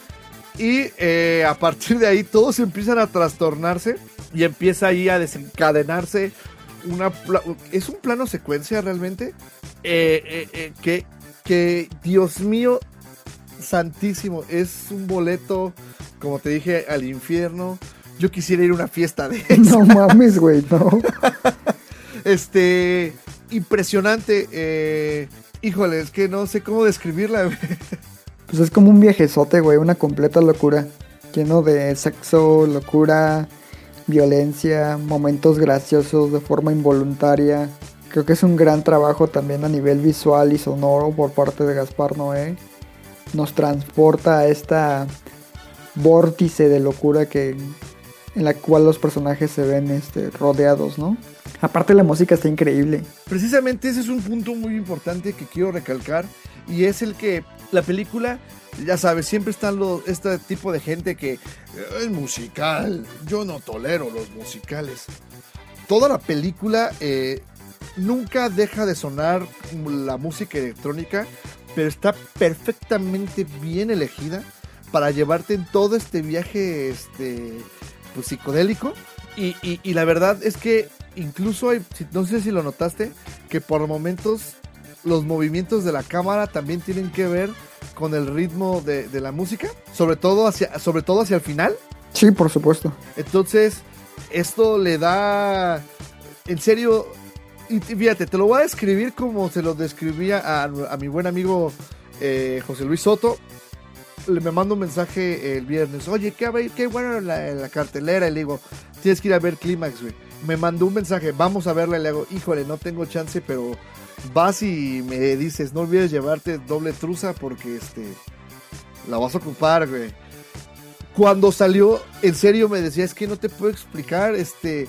y eh, a partir de ahí todos empiezan a trastornarse y empieza ahí a desencadenarse una es un plano secuencia realmente eh, eh, eh, que que Dios mío santísimo es un boleto como te dije al infierno. Yo quisiera ir a una fiesta de esa. No mames güey no. Este impresionante eh, híjole es que no sé cómo describirla pues es como un viajezote güey una completa locura. Lleno de sexo locura violencia, momentos graciosos de forma involuntaria. Creo que es un gran trabajo también a nivel visual y sonoro por parte de Gaspar Noé. Nos transporta a esta vórtice de locura que en la cual los personajes se ven este, rodeados, ¿no? Aparte la música está increíble. Precisamente ese es un punto muy importante que quiero recalcar y es el que la película ya sabes, siempre están los, este tipo de gente que el musical, yo no tolero los musicales. Toda la película eh, nunca deja de sonar la música electrónica, pero está perfectamente bien elegida para llevarte en todo este viaje este, pues, psicodélico. Y, y, y la verdad es que incluso hay, no sé si lo notaste, que por momentos los movimientos de la cámara también tienen que ver con el ritmo de, de, la música, sobre todo hacia, sobre todo hacia el final. Sí, por supuesto. Entonces, esto le da, en serio, y fíjate, te lo voy a describir como se lo describía a, a mi buen amigo eh, José Luis Soto. le me manda un mensaje el viernes. Oye, qué, qué bueno la, la cartelera. Y le digo, tienes que ir a ver Clímax, güey. Me mandó un mensaje, vamos a verla. Y le digo, híjole, no tengo chance, pero vas y me dices, no olvides llevarte doble truza porque este la vas a ocupar. Cuando salió, en serio me decía, es que no te puedo explicar, este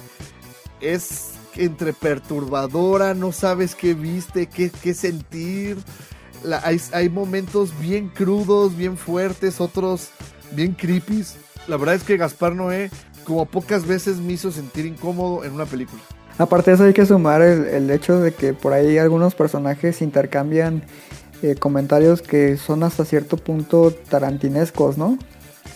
es entre perturbadora, no sabes qué viste, qué, qué sentir. Hay, hay momentos bien crudos, bien fuertes, otros bien creepy. La verdad es que Gaspar Noé, como pocas veces me hizo sentir incómodo en una película. Aparte de eso hay que sumar el, el hecho de que por ahí algunos personajes intercambian eh, comentarios que son hasta cierto punto tarantinescos, ¿no?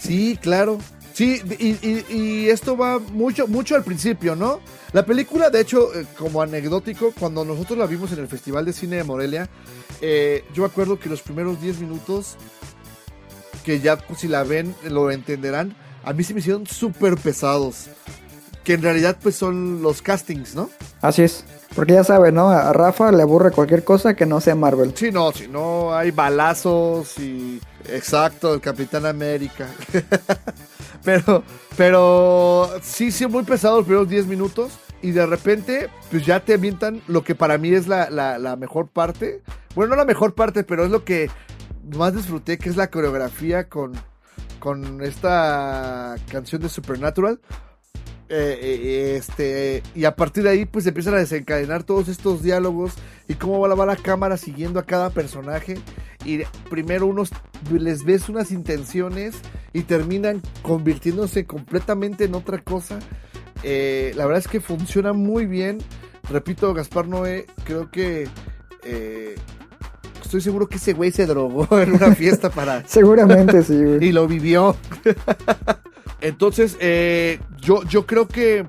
Sí, claro. Sí, y, y- esto va mucho, mucho al principio, ¿no? La película, de hecho, eh, como anecdótico, cuando nosotros la vimos en el Festival de Cine de Morelia, eh, yo me acuerdo que los primeros 10 minutos, que ya si la ven lo entenderán, a mí se me hicieron súper pesados. Que en realidad pues son los castings, ¿no? Así es. Porque ya sabe, ¿no? A Rafa le aburre cualquier cosa que no sea Marvel. Sí, no, si no hay balazos y... Exacto, el Capitán América. pero, pero sí, sí, muy pesado los primeros 10 minutos. Y de repente, pues ya te avientan lo que para mí es la, la- la mejor parte. Bueno, no la mejor parte, pero es lo que más disfruté, que es la coreografía con, con esta canción de Supernatural. Eh, eh, este, y a partir de ahí, pues empiezan a desencadenar todos estos diálogos y cómo va la, va la cámara siguiendo a cada personaje. Y primero unos les ves unas intenciones y terminan convirtiéndose completamente en otra cosa. Eh, la verdad es que funciona muy bien. Repito, Gaspar Noé, creo que eh, estoy seguro que ese güey se drogó en una fiesta para Seguramente sí, güey. y lo vivió. Entonces, eh, yo, yo creo que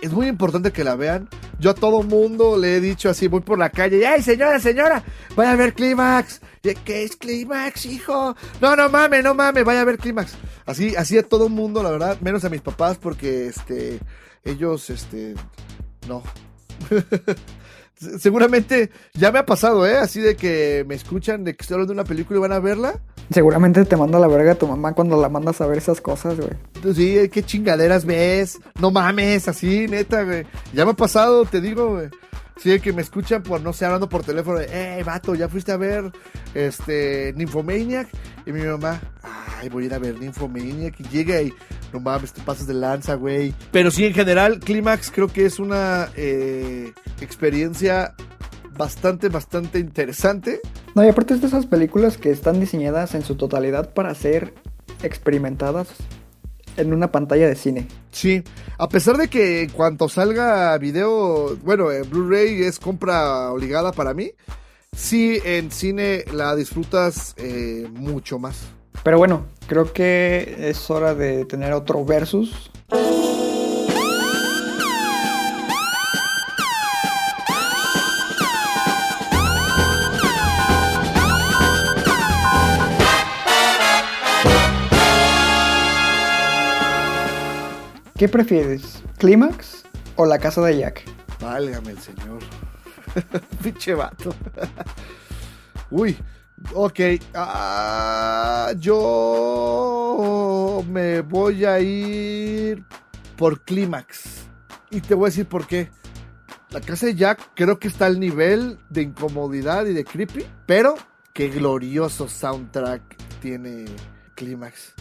es muy importante que la vean. Yo a todo mundo le he dicho así, voy por la calle, ¡ay, señora, señora! Vaya a ver Clímax. ¿Qué es Clímax, hijo? No, no mames, no mames, vaya a ver Clímax. Así, así a todo mundo, la verdad, menos a mis papás, porque este, ellos, este, no. Seguramente ya me ha pasado, ¿eh? Así de que me escuchan de que estoy hablando de una película y van a verla. Seguramente te manda la verga tu mamá cuando la mandas a ver esas cosas, güey. Sí, qué chingaderas ves. No mames, así, neta, güey. Ya me ha pasado, te digo, güey. Sí, que me escuchan por, no sé, hablando por teléfono de, eh, vato, ya fuiste a ver, este, Nymphomaniac. Y mi mamá, ay, voy a ir a ver Nymphomaniac. Y llega y, no mames, te pasas de lanza, güey. Pero sí, en general, Clímax creo que es una eh, experiencia bastante, bastante interesante. No, y aparte es de esas películas que están diseñadas en su totalidad para ser experimentadas en una pantalla de cine. Sí, a pesar de que en cuanto salga video, bueno, en Blu-ray es compra obligada para mí, sí en cine la disfrutas eh, mucho más. Pero bueno, creo que es hora de tener otro versus. ¿Qué prefieres? ¿Clímax o la casa de Jack? Válgame el señor. Pinche vato. Uy, ok. ah, yo me voy a ir por Clímax. Y te voy a decir por qué. La casa de Jack creo que está al nivel de incomodidad y de creepy, pero qué glorioso soundtrack tiene Clímax.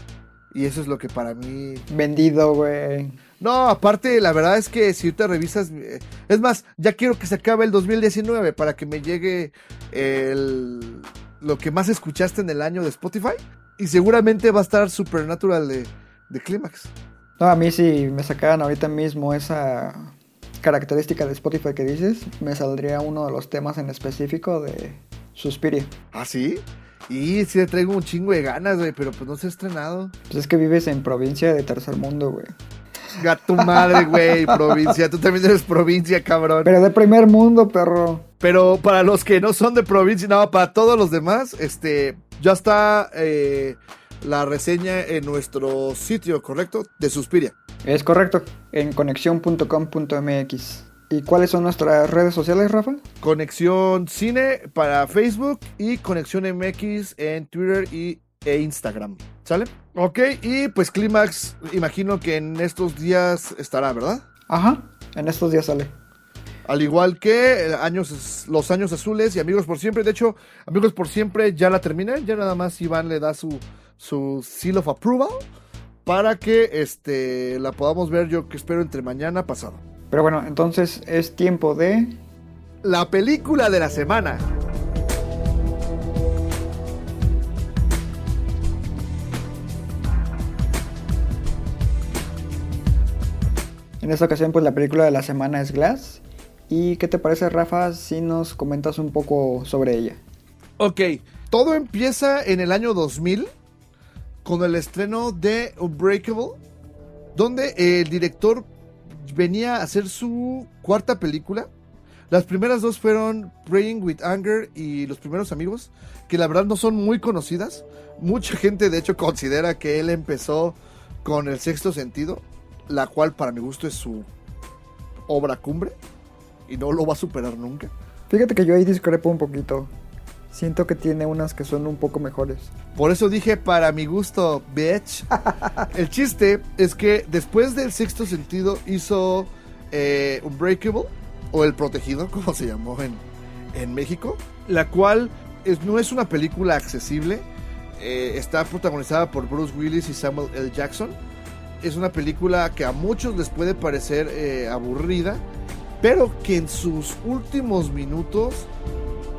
Y eso es lo que para mí Vendido, güey. no, aparte, la verdad es que si te revisas. eh, Es más, ya quiero que se acabe el 2019 para que me llegue el, lo que más escuchaste en el año de Spotify. Y seguramente va a estar Supernatural de, de Clímax. No, a mí si me sacaran ahorita mismo esa característica de Spotify que dices, me saldría uno de los temas en específico de Suspiria. ¿Ah, sí? Y sí le traigo un chingo de ganas, güey, pero pues no se ha estrenado. Pues es que vives en provincia de tercer mundo, güey. Gato madre, güey, provincia. Tú también eres provincia, cabrón. Pero de primer mundo, perro. Pero para los que no son de provincia, no, para todos los demás, este, ya está eh, la reseña en nuestro sitio, ¿correcto? De Suspiria. Es correcto, en conexión.com.mx. ¿Y cuáles son nuestras redes sociales, Rafa? Conexión Cine para Facebook y Conexión MX en Twitter y e Instagram. ¿Sale? Ok, y pues Clímax, imagino que en estos días estará, ¿verdad? Ajá, en estos días sale. Al igual que eh, años, Los Años Azules y Amigos por Siempre. De hecho, Amigos por Siempre ya la terminé. Ya nada más Iván le da su, su seal of approval para que este, la podamos ver yo que espero entre mañana pasado. Pero bueno, entonces es tiempo de... La película de la semana. En esta ocasión pues la película de la semana es Glass. ¿Y qué te parece Rafa si nos comentas un poco sobre ella? Ok, todo empieza en el año 2000 con el estreno de Unbreakable, donde el director venía a hacer su cuarta película. Las primeras dos fueron Praying with Anger y Los primeros amigos, que la verdad no son muy conocidas. Mucha gente de hecho considera que él empezó con El sexto sentido, la cual para mi gusto es su obra cumbre y no lo va a superar nunca. Fíjate que yo ahí discrepo un poquito. Siento que tiene unas que son un poco mejores. Por eso dije para mi gusto, bitch. El chiste es que después del sexto sentido hizo eh, Unbreakable, o El Protegido, como se llamó en, en México, la cual es- no es una película accesible. Eh, está protagonizada por Bruce Willis y Samuel L. Jackson. Es una película que a muchos les puede parecer eh, aburrida, pero que en sus últimos minutos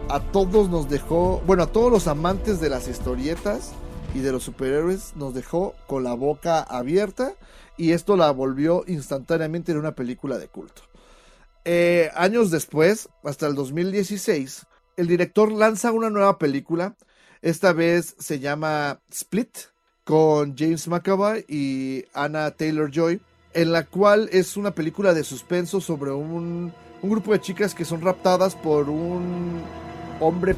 a todos nos dejó, bueno, a todos los amantes de las historietas y de los superhéroes nos dejó con la boca abierta y esto la volvió instantáneamente en una película de culto. Eh, años después, hasta el 2016, el director lanza una nueva película. Esta vez se llama Split, con James McAvoy y Anna Taylor Joy, en la cual es una película de suspenso sobre un, grupo de chicas que son raptadas por un hombre,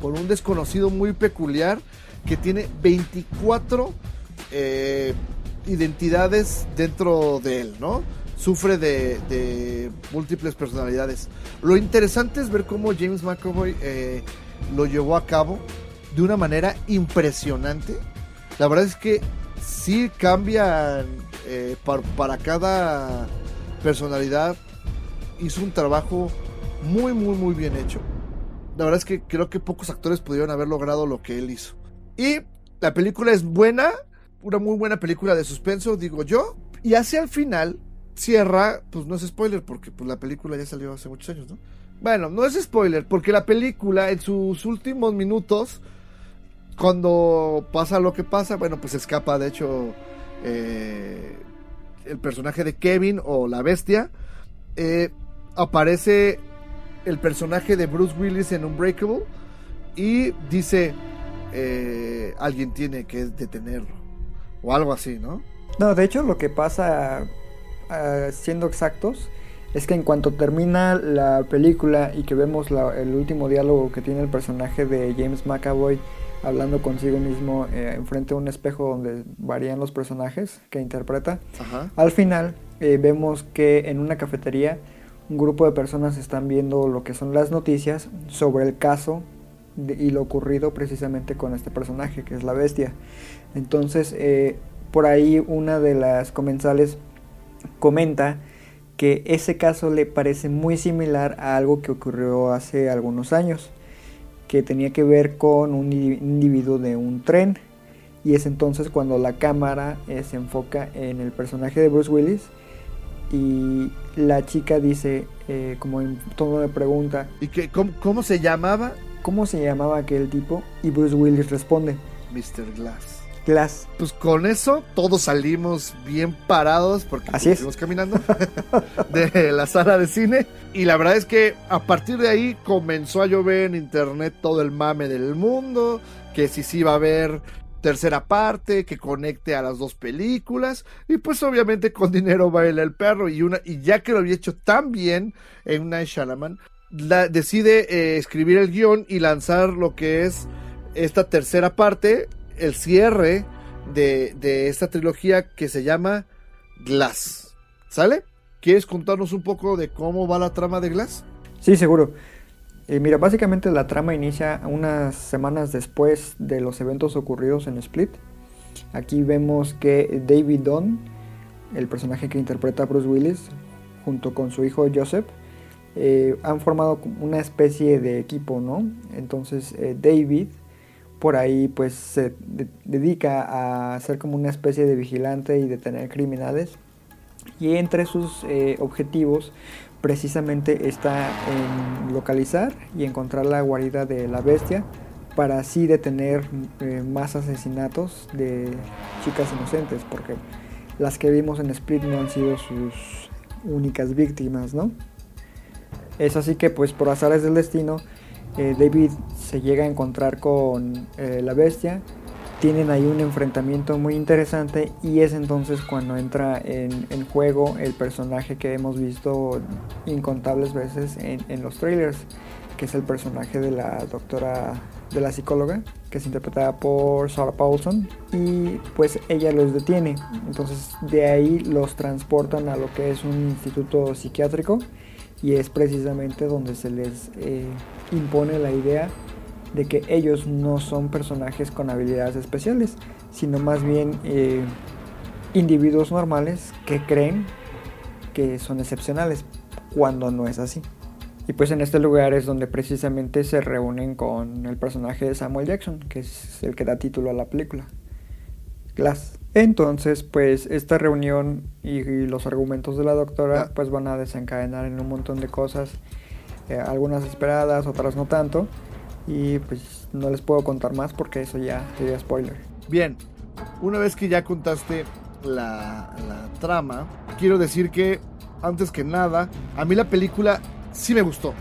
por un desconocido muy peculiar que tiene 24 eh, identidades dentro de él, ¿no? Sufre de, de múltiples personalidades. Lo interesante es ver cómo James McAvoy eh, lo llevó a cabo de una manera impresionante. La verdad es que sí cambian eh, par- para cada personalidad. Hizo un trabajo muy, muy, muy bien hecho. La verdad es que creo que pocos actores pudieron haber logrado lo que él hizo. Y la película es buena, una muy buena película de suspenso, digo yo. Y hacia el final cierra, pues no es spoiler, porque pues, la película ya salió hace muchos años, ¿no? Bueno, no es spoiler, porque la película en sus últimos minutos, cuando pasa lo que pasa, bueno, pues escapa, de hecho, eh, el personaje de Kevin o la bestia, eh, aparece el personaje de Bruce Willis en Unbreakable y dice, eh, alguien tiene que detenerlo, o algo así, ¿no? No, de hecho lo que pasa, ah, siendo exactos, es que en cuanto termina la película y que vemos el último diálogo que tiene el personaje de James McAvoy hablando consigo mismo eh, enfrente de un espejo donde varían los personajes que interpreta, Ajá. al final eh, vemos que en una cafetería un grupo de personas están viendo lo que son las noticias sobre el caso de- y lo ocurrido precisamente con este personaje que es la bestia. Entonces, eh, por ahí una de las comensales comenta que ese caso le parece muy similar a algo que ocurrió hace algunos años, que tenía que ver con un indi- individuo de un tren. Y es entonces cuando la cámara eh, se enfoca en el personaje de Bruce Willis y la chica dice, eh, como en tono de pregunta, ¿Y que, cómo, cómo se llamaba? ¿cómo se llamaba aquel tipo? Y Bruce Willis responde, Mr. Glass. Glass. Pues con eso todos salimos bien parados porque Así es. fuimos caminando de la sala de cine y la verdad es que a partir de ahí comenzó a llover en internet todo el mame del mundo, que si sí va a haber tercera parte que conecte a las dos películas y pues obviamente con dinero baila el perro y una y ya que lo había hecho tan bien en Night Shyamalan la- decide eh, escribir el guion y lanzar lo que es esta tercera parte, el cierre de, de esta trilogía que se llama Glass. ¿Sale? ¿Quieres contarnos un poco de cómo va la trama de Glass? Sí, seguro. Eh, mira, básicamente la trama inicia unas semanas después de los eventos ocurridos en Split. Aquí vemos que David Dunn, el personaje que interpreta a Bruce Willis, junto con su hijo Joseph, eh, han formado una especie de equipo, ¿no? Entonces eh, David por ahí pues se de- dedica a ser como una especie de vigilante y detener criminales y entre sus eh, objetivos precisamente está en localizar y encontrar la guarida de la bestia para así detener eh, más asesinatos de chicas inocentes porque las que vimos en Split no han sido sus únicas víctimas, ¿no? Es así que pues por azares del destino eh, David se llega a encontrar con eh, la bestia, tienen ahí un enfrentamiento muy interesante y es entonces cuando entra en, juego el personaje que hemos visto incontables veces en, en los trailers, que es el personaje de la doctora, de la psicóloga, que es interpretada por Sarah Paulson y pues ella los detiene, entonces de ahí los transportan a lo que es un instituto psiquiátrico y es precisamente donde se les eh, impone la idea de que ellos no son personajes con habilidades especiales, sino más bien eh, individuos normales que creen que son excepcionales cuando no es así. Y pues en este lugar es donde precisamente se reúnen con el personaje de Samuel Jackson, que es el que da título a la película, Glass. Entonces, pues esta reunión y, y los argumentos de la doctora Ah. pues van a desencadenar en un montón de cosas, eh, algunas esperadas, otras no tanto, y pues no les puedo contar más porque eso ya sería spoiler. Bien, una vez que ya contaste la, la trama, quiero decir que, antes que nada, a mí la película sí me gustó.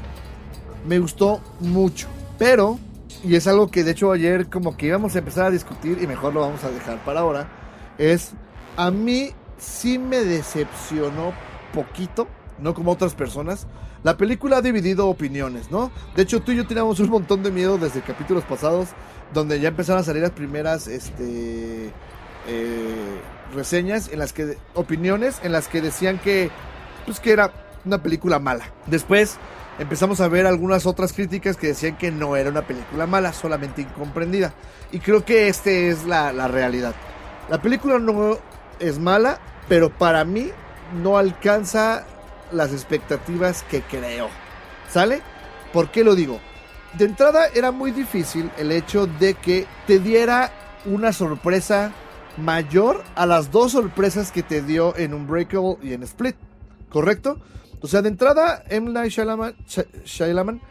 Me gustó mucho. Pero, y es algo que de hecho ayer como que íbamos a empezar a discutir y mejor lo vamos a dejar para ahora, es, a mí sí me decepcionó poquito, no como otras personas. La película ha dividido opiniones, ¿no? De hecho, tú y yo teníamos un montón de miedo desde capítulos pasados, donde ya empezaron a salir las primeras, este, eh, reseñas en las que, opiniones en las que decían que, pues que era una película mala. Después empezamos a ver algunas otras críticas que decían que no era una película mala, solamente incomprendida. Y creo que esta es la, la realidad. La película no es mala, pero para mí no alcanza las expectativas que creo. ¿Sale? ¿Por qué lo digo? De entrada era muy difícil el hecho de que te diera una sorpresa mayor a las dos sorpresas que te dio en Unbreakable y en Split. ¿Correcto? O sea, de entrada, M. Night Shyamalan, Shy- Shyamalan,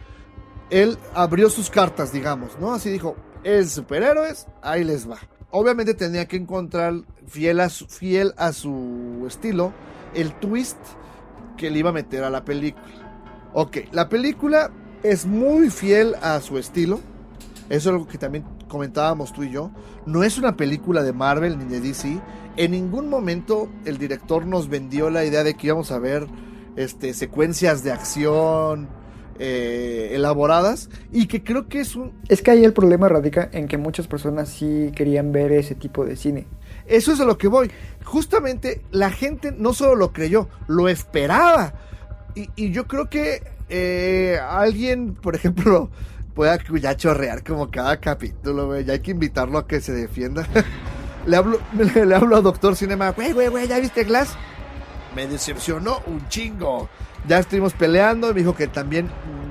él abrió sus cartas, digamos, ¿no? Así dijo, es superhéroes, ahí les va. Obviamente tenía que encontrar, fiel a fiel a su estilo, el twist que le iba a meter a la película. Ok, la película es muy fiel a su estilo. Eso es algo que también comentábamos tú y yo. No es una película de Marvel ni de DC. En ningún momento el director nos vendió la idea de que íbamos a ver este, secuencias de acción eh, elaboradas. Y que creo que es un, Es que ahí el problema radica en que muchas personas sí querían ver ese tipo de cine. Eso es a lo que voy. Justamente la gente no solo lo creyó, lo esperaba. Y, y yo creo que eh, alguien, por ejemplo, pueda ya chorrear como cada capítulo, güey. Ya hay que invitarlo a que se defienda. le, hablo, le, hablo a Doctor Cinema, güey, güey, güey, ¿ya viste Glass? Me decepcionó un chingo. Ya estuvimos peleando, me dijo que también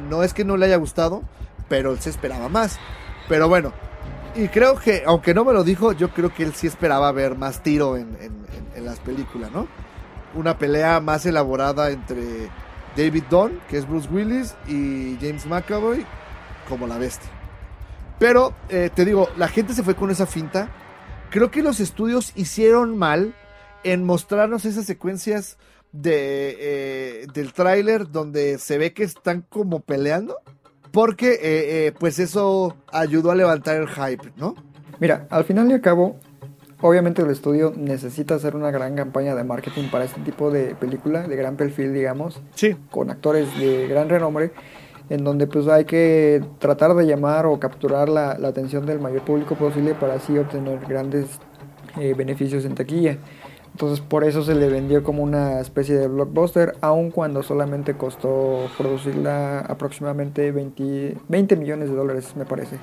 no es que no le haya gustado, pero se esperaba más. Pero bueno, y creo que, aunque no me lo dijo, yo creo que él sí esperaba ver más tiro en, las películas, ¿no? Una pelea más elaborada entre David Dunn, que es Bruce Willis, y James McAvoy, como la bestia. Pero, eh, te digo, la gente se fue con esa finta. Creo que los estudios hicieron mal en mostrarnos esas secuencias eh, del tráiler donde se ve que están como peleando. Porque, eh, eh, pues eso ayudó a levantar el hype, ¿no? Mira, al final y al cabo, obviamente el estudio necesita hacer una gran campaña de marketing para este tipo de película, de gran perfil, digamos, Sí. con actores de gran renombre, en donde pues hay que tratar de llamar o capturar la, la atención del mayor público posible para así obtener grandes eh, beneficios en taquilla. Entonces por eso se le vendió como una especie de blockbuster, aun cuando solamente costó producirla aproximadamente 20, 20 millones de dólares, me parece.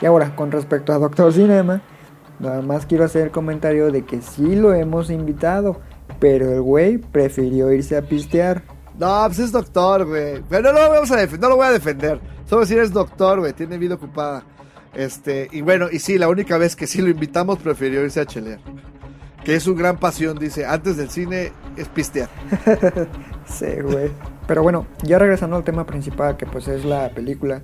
Y ahora, con respecto a Doctor Cinema, nada más quiero hacer el comentario de que sí lo hemos invitado, pero el güey prefirió irse a pistear. No, pues es doctor, güey. Pero no lo, vamos a no lo voy a defender. Solo decir es doctor, güey. Tiene vida ocupada. Este, y bueno, y sí, la única vez que sí lo invitamos prefirió irse a chelear. Que es su gran pasión, dice. Antes del cine es pistear. Sí, güey. Pero bueno, ya regresando al tema principal, que pues es la película,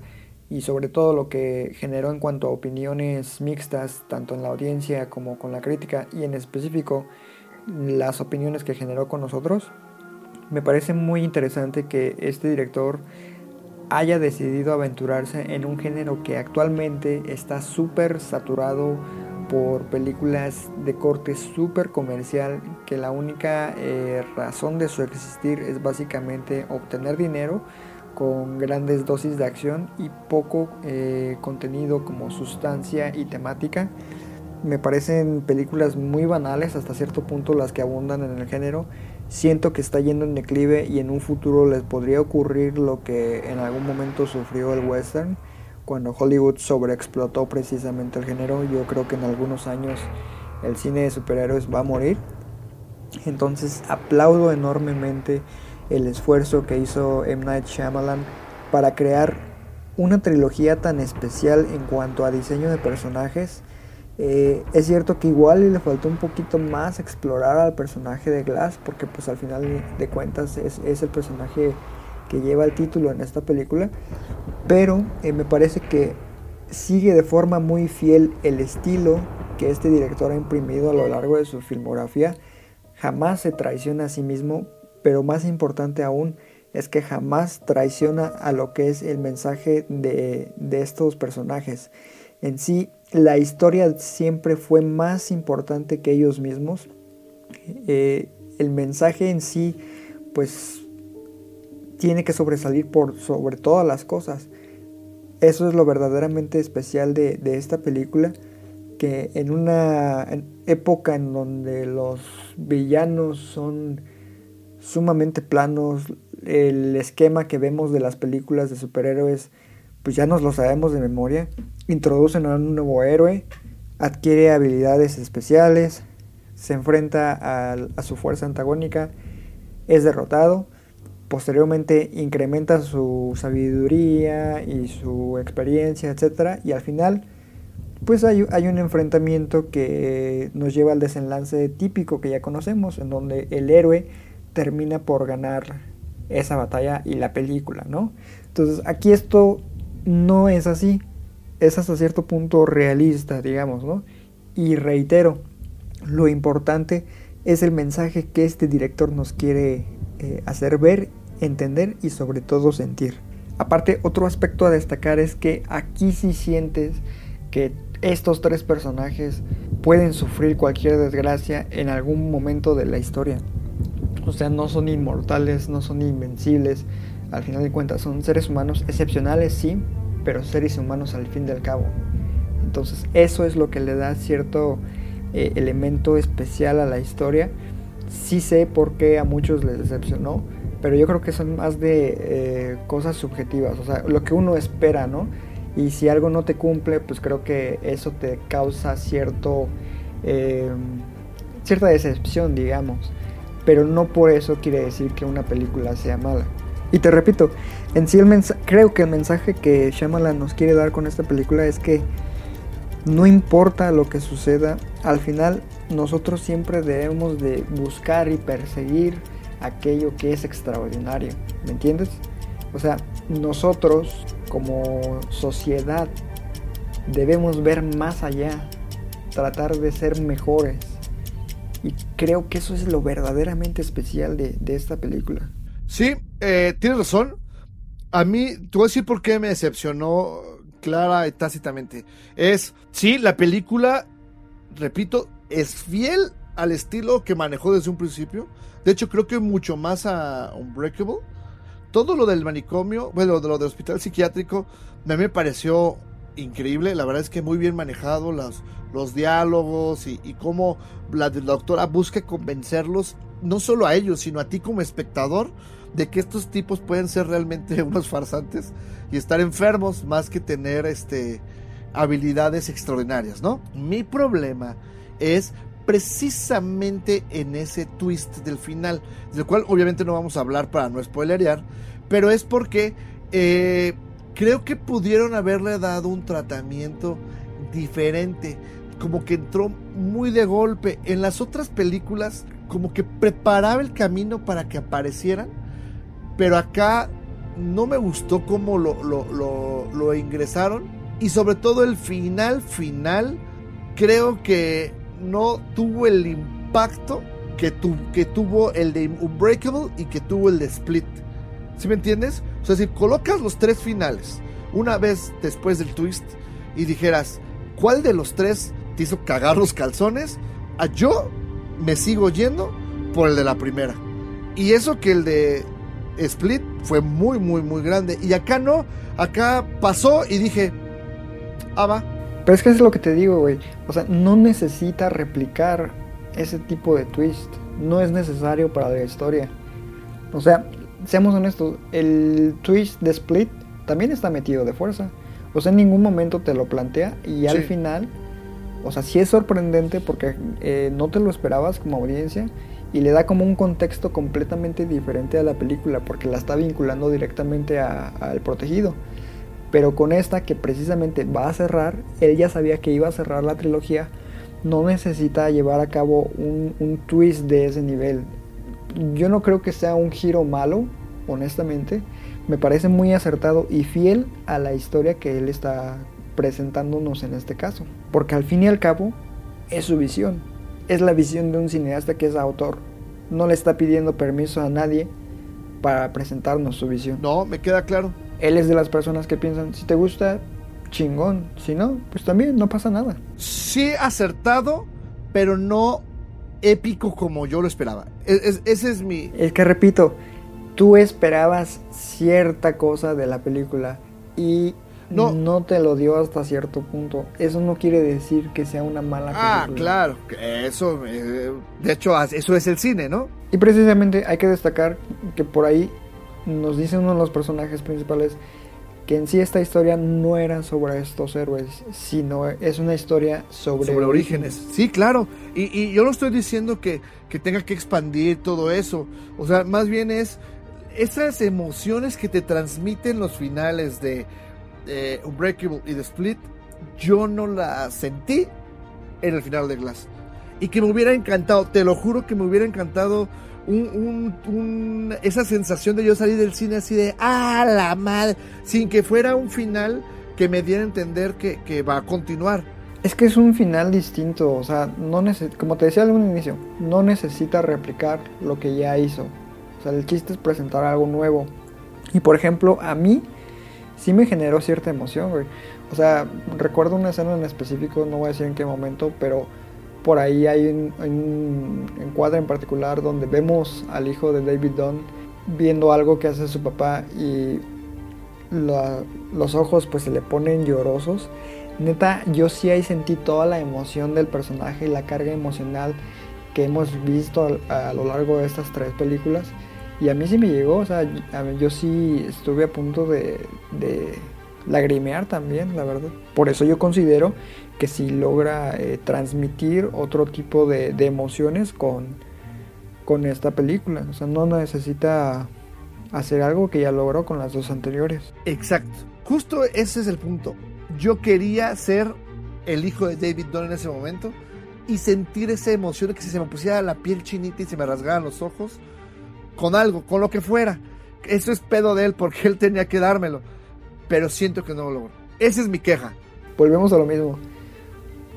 y sobre todo lo que generó en cuanto a opiniones mixtas, tanto en la audiencia como con la crítica, y en específico las opiniones que generó con nosotros, me parece muy interesante que este director haya decidido aventurarse en un género que actualmente está súper saturado por películas de corte súper comercial que la única eh, razón de su existir es básicamente obtener dinero con grandes dosis de acción y poco eh, contenido como sustancia y temática. Me parecen películas muy banales hasta cierto punto las que abundan en el género. Siento que está yendo en declive y en un futuro les podría ocurrir lo que en algún momento sufrió el western cuando Hollywood sobreexplotó precisamente el género. Yo creo que en algunos años el cine de superhéroes va a morir. Entonces aplaudo enormemente el esfuerzo que hizo M. Night Shyamalan para crear una trilogía tan especial en cuanto a diseño de personajes. Eh, es cierto que igual le faltó un poquito más explorar al personaje de Glass, porque pues al final de cuentas es, es el personaje que lleva el título en esta película, pero eh, me parece que sigue de forma muy fiel el estilo que este director ha imprimido a lo largo de su filmografía. Jamás se traiciona a sí mismo, pero más importante aún es que jamás traiciona a lo que es el mensaje de, de estos personajes. En sí, la historia siempre fue más importante que ellos mismos. Eh, el mensaje en sí, pues, tiene que sobresalir por sobre todas las cosas. Eso es lo verdaderamente especial de, de esta película, que en una época en donde los villanos son sumamente planos, el esquema que vemos de las películas de superhéroes, pues ya nos lo sabemos de memoria. Introducen a un nuevo héroe, adquiere habilidades especiales, se enfrenta a, a su fuerza antagónica, es derrotado, posteriormente incrementa su sabiduría y su experiencia, etc. Y al final, pues hay, hay, un enfrentamiento que nos lleva al desenlace típico que ya conocemos, en donde el héroe termina por ganar esa batalla y la película, ¿no? Entonces aquí esto no es así, es hasta cierto punto realista, digamos, ¿no? Y reitero, lo importante es el mensaje que este director nos quiere eh, hacer ver, entender y sobre todo sentir. Aparte, otro aspecto a destacar es que aquí sí sientes que estos tres personajes pueden sufrir cualquier desgracia en algún momento de la historia. O sea, no son inmortales, no son invencibles. Al final de cuentas son seres humanos excepcionales, sí, pero seres humanos al fin del cabo. Entonces eso es lo que le da cierto eh, elemento especial a la historia. Sí sé por qué a muchos les decepcionó, pero yo creo que son más de eh, cosas subjetivas, o sea, lo que uno espera, ¿no? Y si algo no te cumple, pues creo que eso te causa cierto, eh, cierta decepción, digamos. Pero no por eso quiere decir que una película sea mala. Y te repito, en sí el creo que el mensaje que Shyamalan nos quiere dar con esta película es que no importa lo que suceda, al final nosotros siempre debemos de buscar y perseguir aquello que es extraordinario, ¿me entiendes? O sea, nosotros como sociedad debemos ver más allá, tratar de ser mejores. Y creo que eso es lo verdaderamente especial de, de esta película. Sí, eh, tienes razón. A mí, te voy a decir por qué me decepcionó clara y tácitamente. Es, sí, la película, repito, es fiel al estilo que manejó desde un principio. De hecho, creo que mucho más a Unbreakable. Todo lo del manicomio, bueno, de lo del hospital psiquiátrico, a mí me pareció increíble, la verdad es que muy bien manejado los, diálogos y, y cómo la doctora busca convencerlos, no solo a ellos, sino a ti como espectador, de que estos tipos pueden ser realmente unos farsantes y estar enfermos más que tener este habilidades extraordinarias, ¿no? Mi problema es precisamente en ese twist del final, del cual obviamente no vamos a hablar para no spoilerear, pero es porque eh, creo que pudieron haberle dado un tratamiento diferente, como que entró muy de golpe. En las otras películas, como que preparaba el camino para que aparecieran, pero acá no me gustó cómo lo, lo, lo ingresaron y sobre todo el final final creo que no tuvo el impacto que, que tuvo el de Unbreakable y que tuvo el de Split. ¿Sí me entiendes? O sea, si colocas los tres finales una vez después del twist y dijeras, ¿cuál de los tres te hizo cagar los calzones? A ah, yo me sigo yendo por el de la primera. Y eso que el de Split fue muy, muy, muy grande. Y acá no, acá pasó y dije, ah, va, pero es que es lo que te digo, güey. O sea, no necesita replicar ese tipo de twist. No es necesario para la historia. O sea, seamos honestos, el twist de Split también está metido de fuerza. O sea, en ningún momento te lo plantea y al final, o sea, sí es sorprendente porque eh, no te lo esperabas como audiencia y le da como un contexto completamente diferente a la película porque la está vinculando directamente al protegido. Pero con esta que precisamente va a cerrar, él ya sabía que iba a cerrar la trilogía, no necesita llevar a cabo un, twist de ese nivel. Yo no creo que sea un giro malo, honestamente. Me parece muy acertado y fiel a la historia que él está presentándonos en este caso. Porque al fin y al cabo es su visión. Es la visión de un cineasta que es autor. No le está pidiendo permiso a nadie para presentarnos su visión. No, me queda claro él es de las personas que piensan, si te gusta, chingón, si no, pues también no pasa nada. Sí acertado, pero no épico como yo lo esperaba. ese es mi... Es que repito, tú esperabas cierta cosa de la película y no, no te lo dio hasta cierto punto. Eso no quiere decir que sea una mala ah, película. Ah, claro, eso, eh, de hecho, eso es el cine, ¿no? Y precisamente hay que destacar que por ahí nos dice uno de los personajes principales que en sí esta historia no era sobre estos héroes, sino es una historia sobre, sobre orígenes. Sí, claro. Y, yo no estoy diciendo que, que, tenga que expandir todo eso. O sea, más bien es esas emociones que te transmiten los finales de Unbreakable y The Split, yo no las sentí en el final de Glass. Y que me hubiera encantado, te lo juro que me hubiera encantado un, esa sensación de yo salir del cine así de, ah, la madre, sin que fuera un final que me diera a entender que, va a continuar. Es que es un final distinto, o sea, no como te decía al inicio, no necesita replicar lo que ya hizo. O sea, el chiste es presentar algo nuevo. Y por ejemplo, a mí sí me generó cierta emoción, güey. O sea, recuerdo una escena en específico, no voy a decir en qué momento, pero por ahí hay un, encuadre en particular donde vemos al hijo de David Dunn viendo algo que hace su papá y los ojos pues se le ponen llorosos. Neta, yo sí ahí sentí toda la emoción del personaje y la carga emocional que hemos visto a, lo largo de estas tres películas. Y a mí sí me llegó, o sea, yo sí estuve a punto de lagrimear también, la verdad. Por eso yo considero que si logra eh, transmitir otro tipo de, emociones con, con esta película. O sea, no necesita hacer algo que ya logró con las dos anteriores. Exacto. Justo ese es el punto. Yo quería ser el hijo de David Dunn en ese momento y sentir esa emoción de que si se me pusiera la piel chinita y se me rasgaran los ojos con algo, con lo que fuera. Eso es pedo de él porque él tenía que dármelo. Pero siento que no lo logró. Esa es mi queja. Volvemos a lo mismo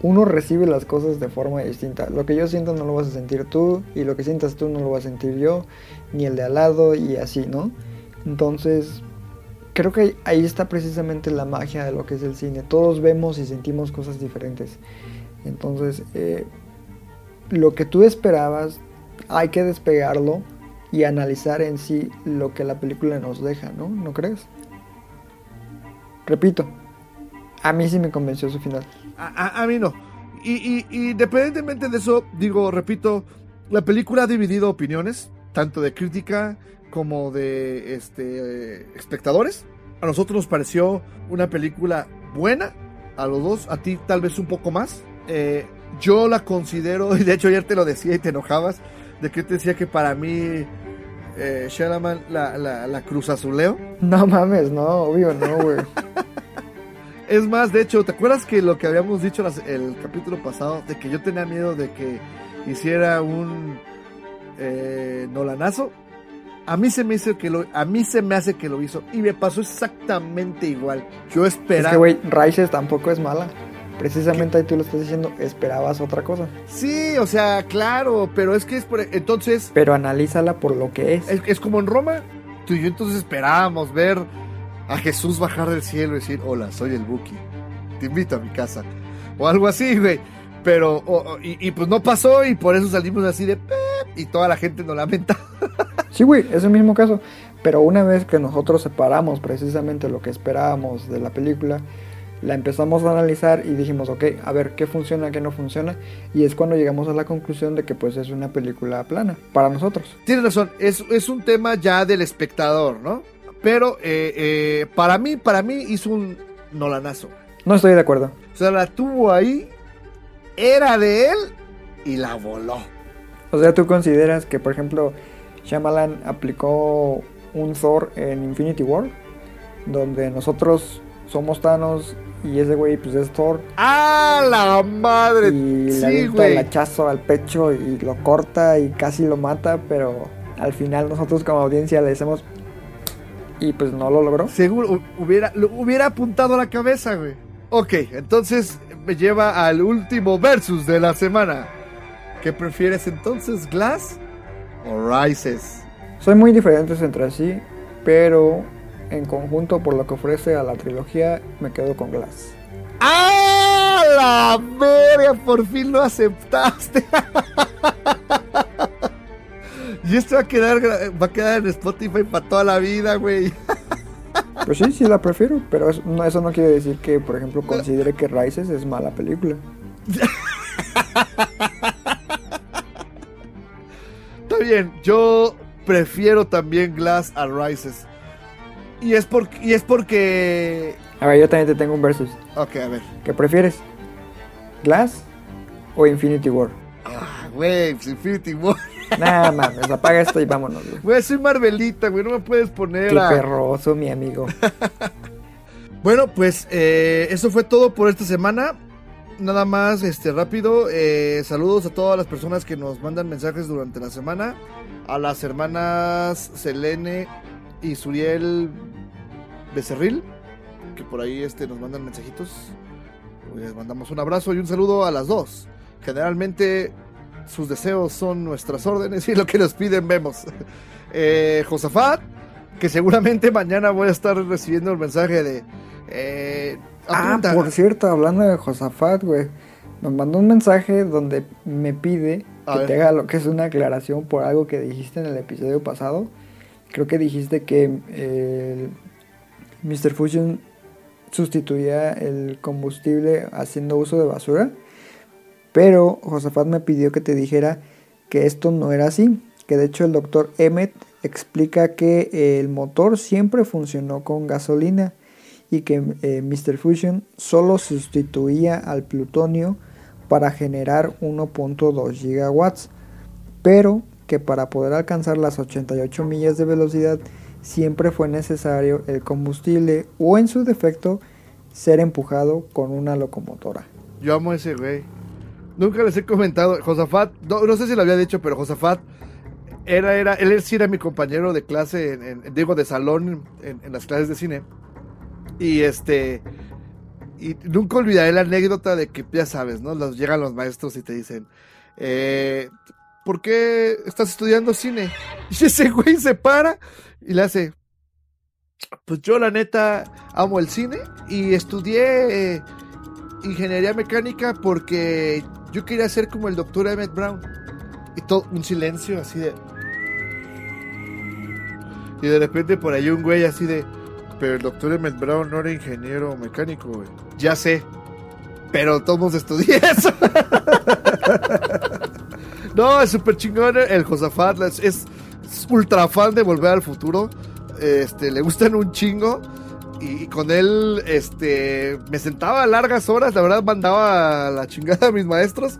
uno recibe las cosas de forma distinta. Lo que yo siento no lo vas a sentir tú y lo que sientas tú no lo vas a sentir yo, ni el de al lado y así, ¿no? Entonces, creo que ahí está precisamente la magia de lo que es el cine. Todos vemos y sentimos cosas diferentes. Entonces, eh, lo que tú esperabas, hay que despegarlo y analizar en sí lo que la película nos deja, ¿no? ¿No crees? Repito, A mí sí me convenció su final. A, a- a mí no. Y, y- y independientemente de eso, digo, repito, la película ha dividido opiniones, tanto de crítica como de este, espectadores. A nosotros nos pareció una película buena, a los dos, a ti tal vez un poco más. Eh, yo la considero, y de hecho ayer te lo decía y te enojabas, de que te decía que para mí eh, Shalaman la, la, la cruz azuleo. No mames, no, obvio, no, güey. Es más, de hecho, ¿te acuerdas que lo que habíamos dicho las- el capítulo pasado? De que yo tenía miedo de que hiciera un eh, Nolanazo. A mí se me hizo que lo, a mí se me hace que lo hizo y me pasó exactamente igual. Yo Es esperaba. que, güey, Rises tampoco es mala. Precisamente ahí tú lo estás diciendo, esperabas otra cosa. Sí, o sea, claro, pero es que es por entonces Pero analízala por lo que es. es, es como en Roma. Tú y yo entonces esperábamos ver a Jesús bajar del cielo y decir, hola, soy el Buki, te invito a mi casa. O algo así, güey. Pero, o- o- y, y pues no pasó y por eso salimos así de... "Pep", Y toda la gente nos lamenta. Sí, güey, es el mismo caso. Pero una vez que nosotros separamos precisamente lo que esperábamos de la película, la empezamos a analizar y dijimos, ok, a ver qué funciona, qué no funciona. Y es cuando llegamos a la conclusión de que pues es una película plana, para nosotros. Tienes razón, es, es un tema ya del espectador, ¿no? Pero eh, eh, para mí, para mí hizo un nolanazo. No estoy de acuerdo. O sea, la tuvo ahí, era de él y la voló. O sea, tú consideras que, por ejemplo, Shyamalan aplicó un Thor en Infinity War, donde nosotros somos Thanos y ese güey pues es Thor ¡Ah, la madre! y le sí, avienta el hachazo al pecho y lo corta y casi lo mata, pero al final nosotros como audiencia le decimos y pues no lo logró. Seguro, hu- hubiera, lo hubiera apuntado a la cabeza, güey. Ok, entonces me lleva al último versus de la semana. ¿Qué prefieres entonces, Glass o Rises? Son muy diferentes entre sí, pero en conjunto por lo que ofrece a la trilogía me quedo con Glass. ¡Ah, la verga! Por fin lo aceptaste. y esto va a quedar, va a quedar en Spotify para toda la vida, güey. Pues sí, sí la prefiero, pero eso no, eso no quiere decir que, por ejemplo, considere que Rises es mala película. Está bien, yo prefiero también Glass a Rises. Y es, por, y es porque... A ver, yo también te tengo un versus. Ok, a ver. ¿Qué prefieres? ¿Glass o Infinity War? Ah, güey, pues Infinity War. Nah, mames, apaga esto y vámonos, güey. Güey, soy Marvelita, güey, no me puedes poner Qué a... perroso, mi amigo. Bueno, pues eh, eso fue todo por esta semana. Nada más, este, rápido. eh, saludos a todas las personas que nos mandan mensajes durante la semana. A las hermanas Selene y Suriel Becerril, que por ahí este, nos mandan mensajitos. Les mandamos un abrazo y un saludo a las dos. Generalmente sus deseos son nuestras órdenes y lo que nos piden vemos. Eh, Josafat, que seguramente mañana voy a estar recibiendo el mensaje de... eh, Ah, por cierto, hablando de Josafat, güey. Me mandó un mensaje donde me pide A que ver. te haga lo que es una aclaración por algo que dijiste en el episodio pasado. Creo que dijiste que eh, Mr. Fusion sustituía el combustible haciendo uso de basura. Pero Josafat me pidió que te dijera que esto no era así. Que de hecho el doctor Emmet explica que el motor siempre funcionó con gasolina y que eh, Mr. Fusion solo sustituía al plutonio para generar 1.2 gigawatts, pero que para poder alcanzar las 88 millas de velocidad siempre fue necesario el combustible o en su defecto ser empujado con una locomotora. Yo amo ese güey. Nunca les he comentado. Josafat, no, no sé si lo había dicho, pero Josafat era, era, él sí era mi compañero de clase, en, digo, de salón en, en las clases de cine. Y este. Y nunca olvidaré la anécdota de que, ya sabes, ¿no? Los, llegan los maestros y te dicen, eh, ¿por qué estás estudiando cine? Y ese güey se para y le hace, pues yo la neta amo el cine y estudié eh, ingeniería mecánica porque yo quería ser como el doctor Emmett Brown. Y todo un silencio así de... Y de repente por ahí un güey así de... Pero el doctor Emmett Brown no era ingeniero mecánico, güey. Ya sé. Pero todos estudié eso. no, es súper chingón el Josafat. Es, es ultra fan de Volver al Futuro. Este, le gustan un chingo. Y, y con él, este, me sentaba largas horas. La verdad, mandaba a la chingada a mis maestros.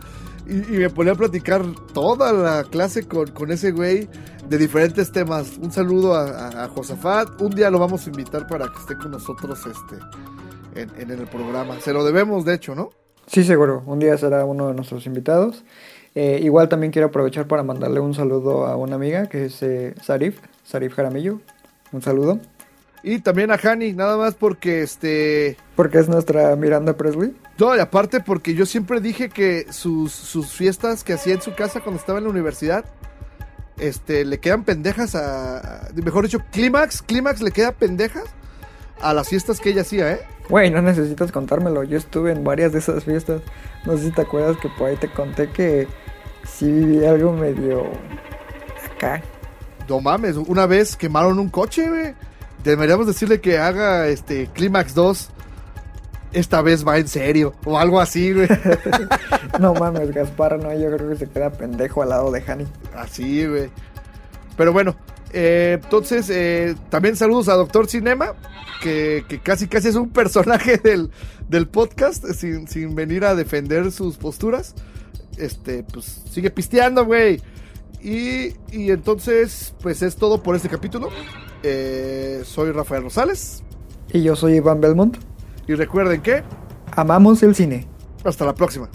Y, me ponía a platicar toda la clase con, con ese güey de diferentes temas. Un saludo a, a- a Josafat. Un día lo vamos a invitar para que esté con nosotros este, en, en el programa. Se lo debemos, de hecho, ¿no? Sí, seguro. Un día será uno de nuestros invitados. Eh, igual también quiero aprovechar para mandarle un saludo a una amiga que es eh, Sarif, Sarif Jaramillo. Un saludo. Y también a Hani, nada más porque este. Porque es nuestra Miranda Presley. No, y aparte porque yo siempre dije que sus, sus fiestas que hacía en su casa cuando estaba en la universidad, este, le quedan pendejas a. Mejor dicho, Clímax, Clímax le queda pendejas a las fiestas que ella hacía, ¿eh? Güey, no necesitas contármelo. Yo estuve en varias de esas fiestas. No sé si te acuerdas que por ahí te conté que sí viví algo medio acá. No mames, una vez quemaron un coche, güey. Deberíamos decirle que haga este Clímax 2. Esta vez va en serio. O algo así, güey. No mames, Gaspar, no, yo creo que se queda pendejo al lado de Hani. Así, güey. Pero bueno, eh, entonces eh, también saludos a Doctor Cinema, que, que casi casi es un personaje del, del podcast, sin, sin venir a defender sus posturas. Este, pues sigue pisteando, güey. Y, y entonces, pues es todo por este capítulo. Eh, soy Rafael Rosales. Y yo soy Iván Belmont. Y recuerden que Amamos el cine. hasta la próxima.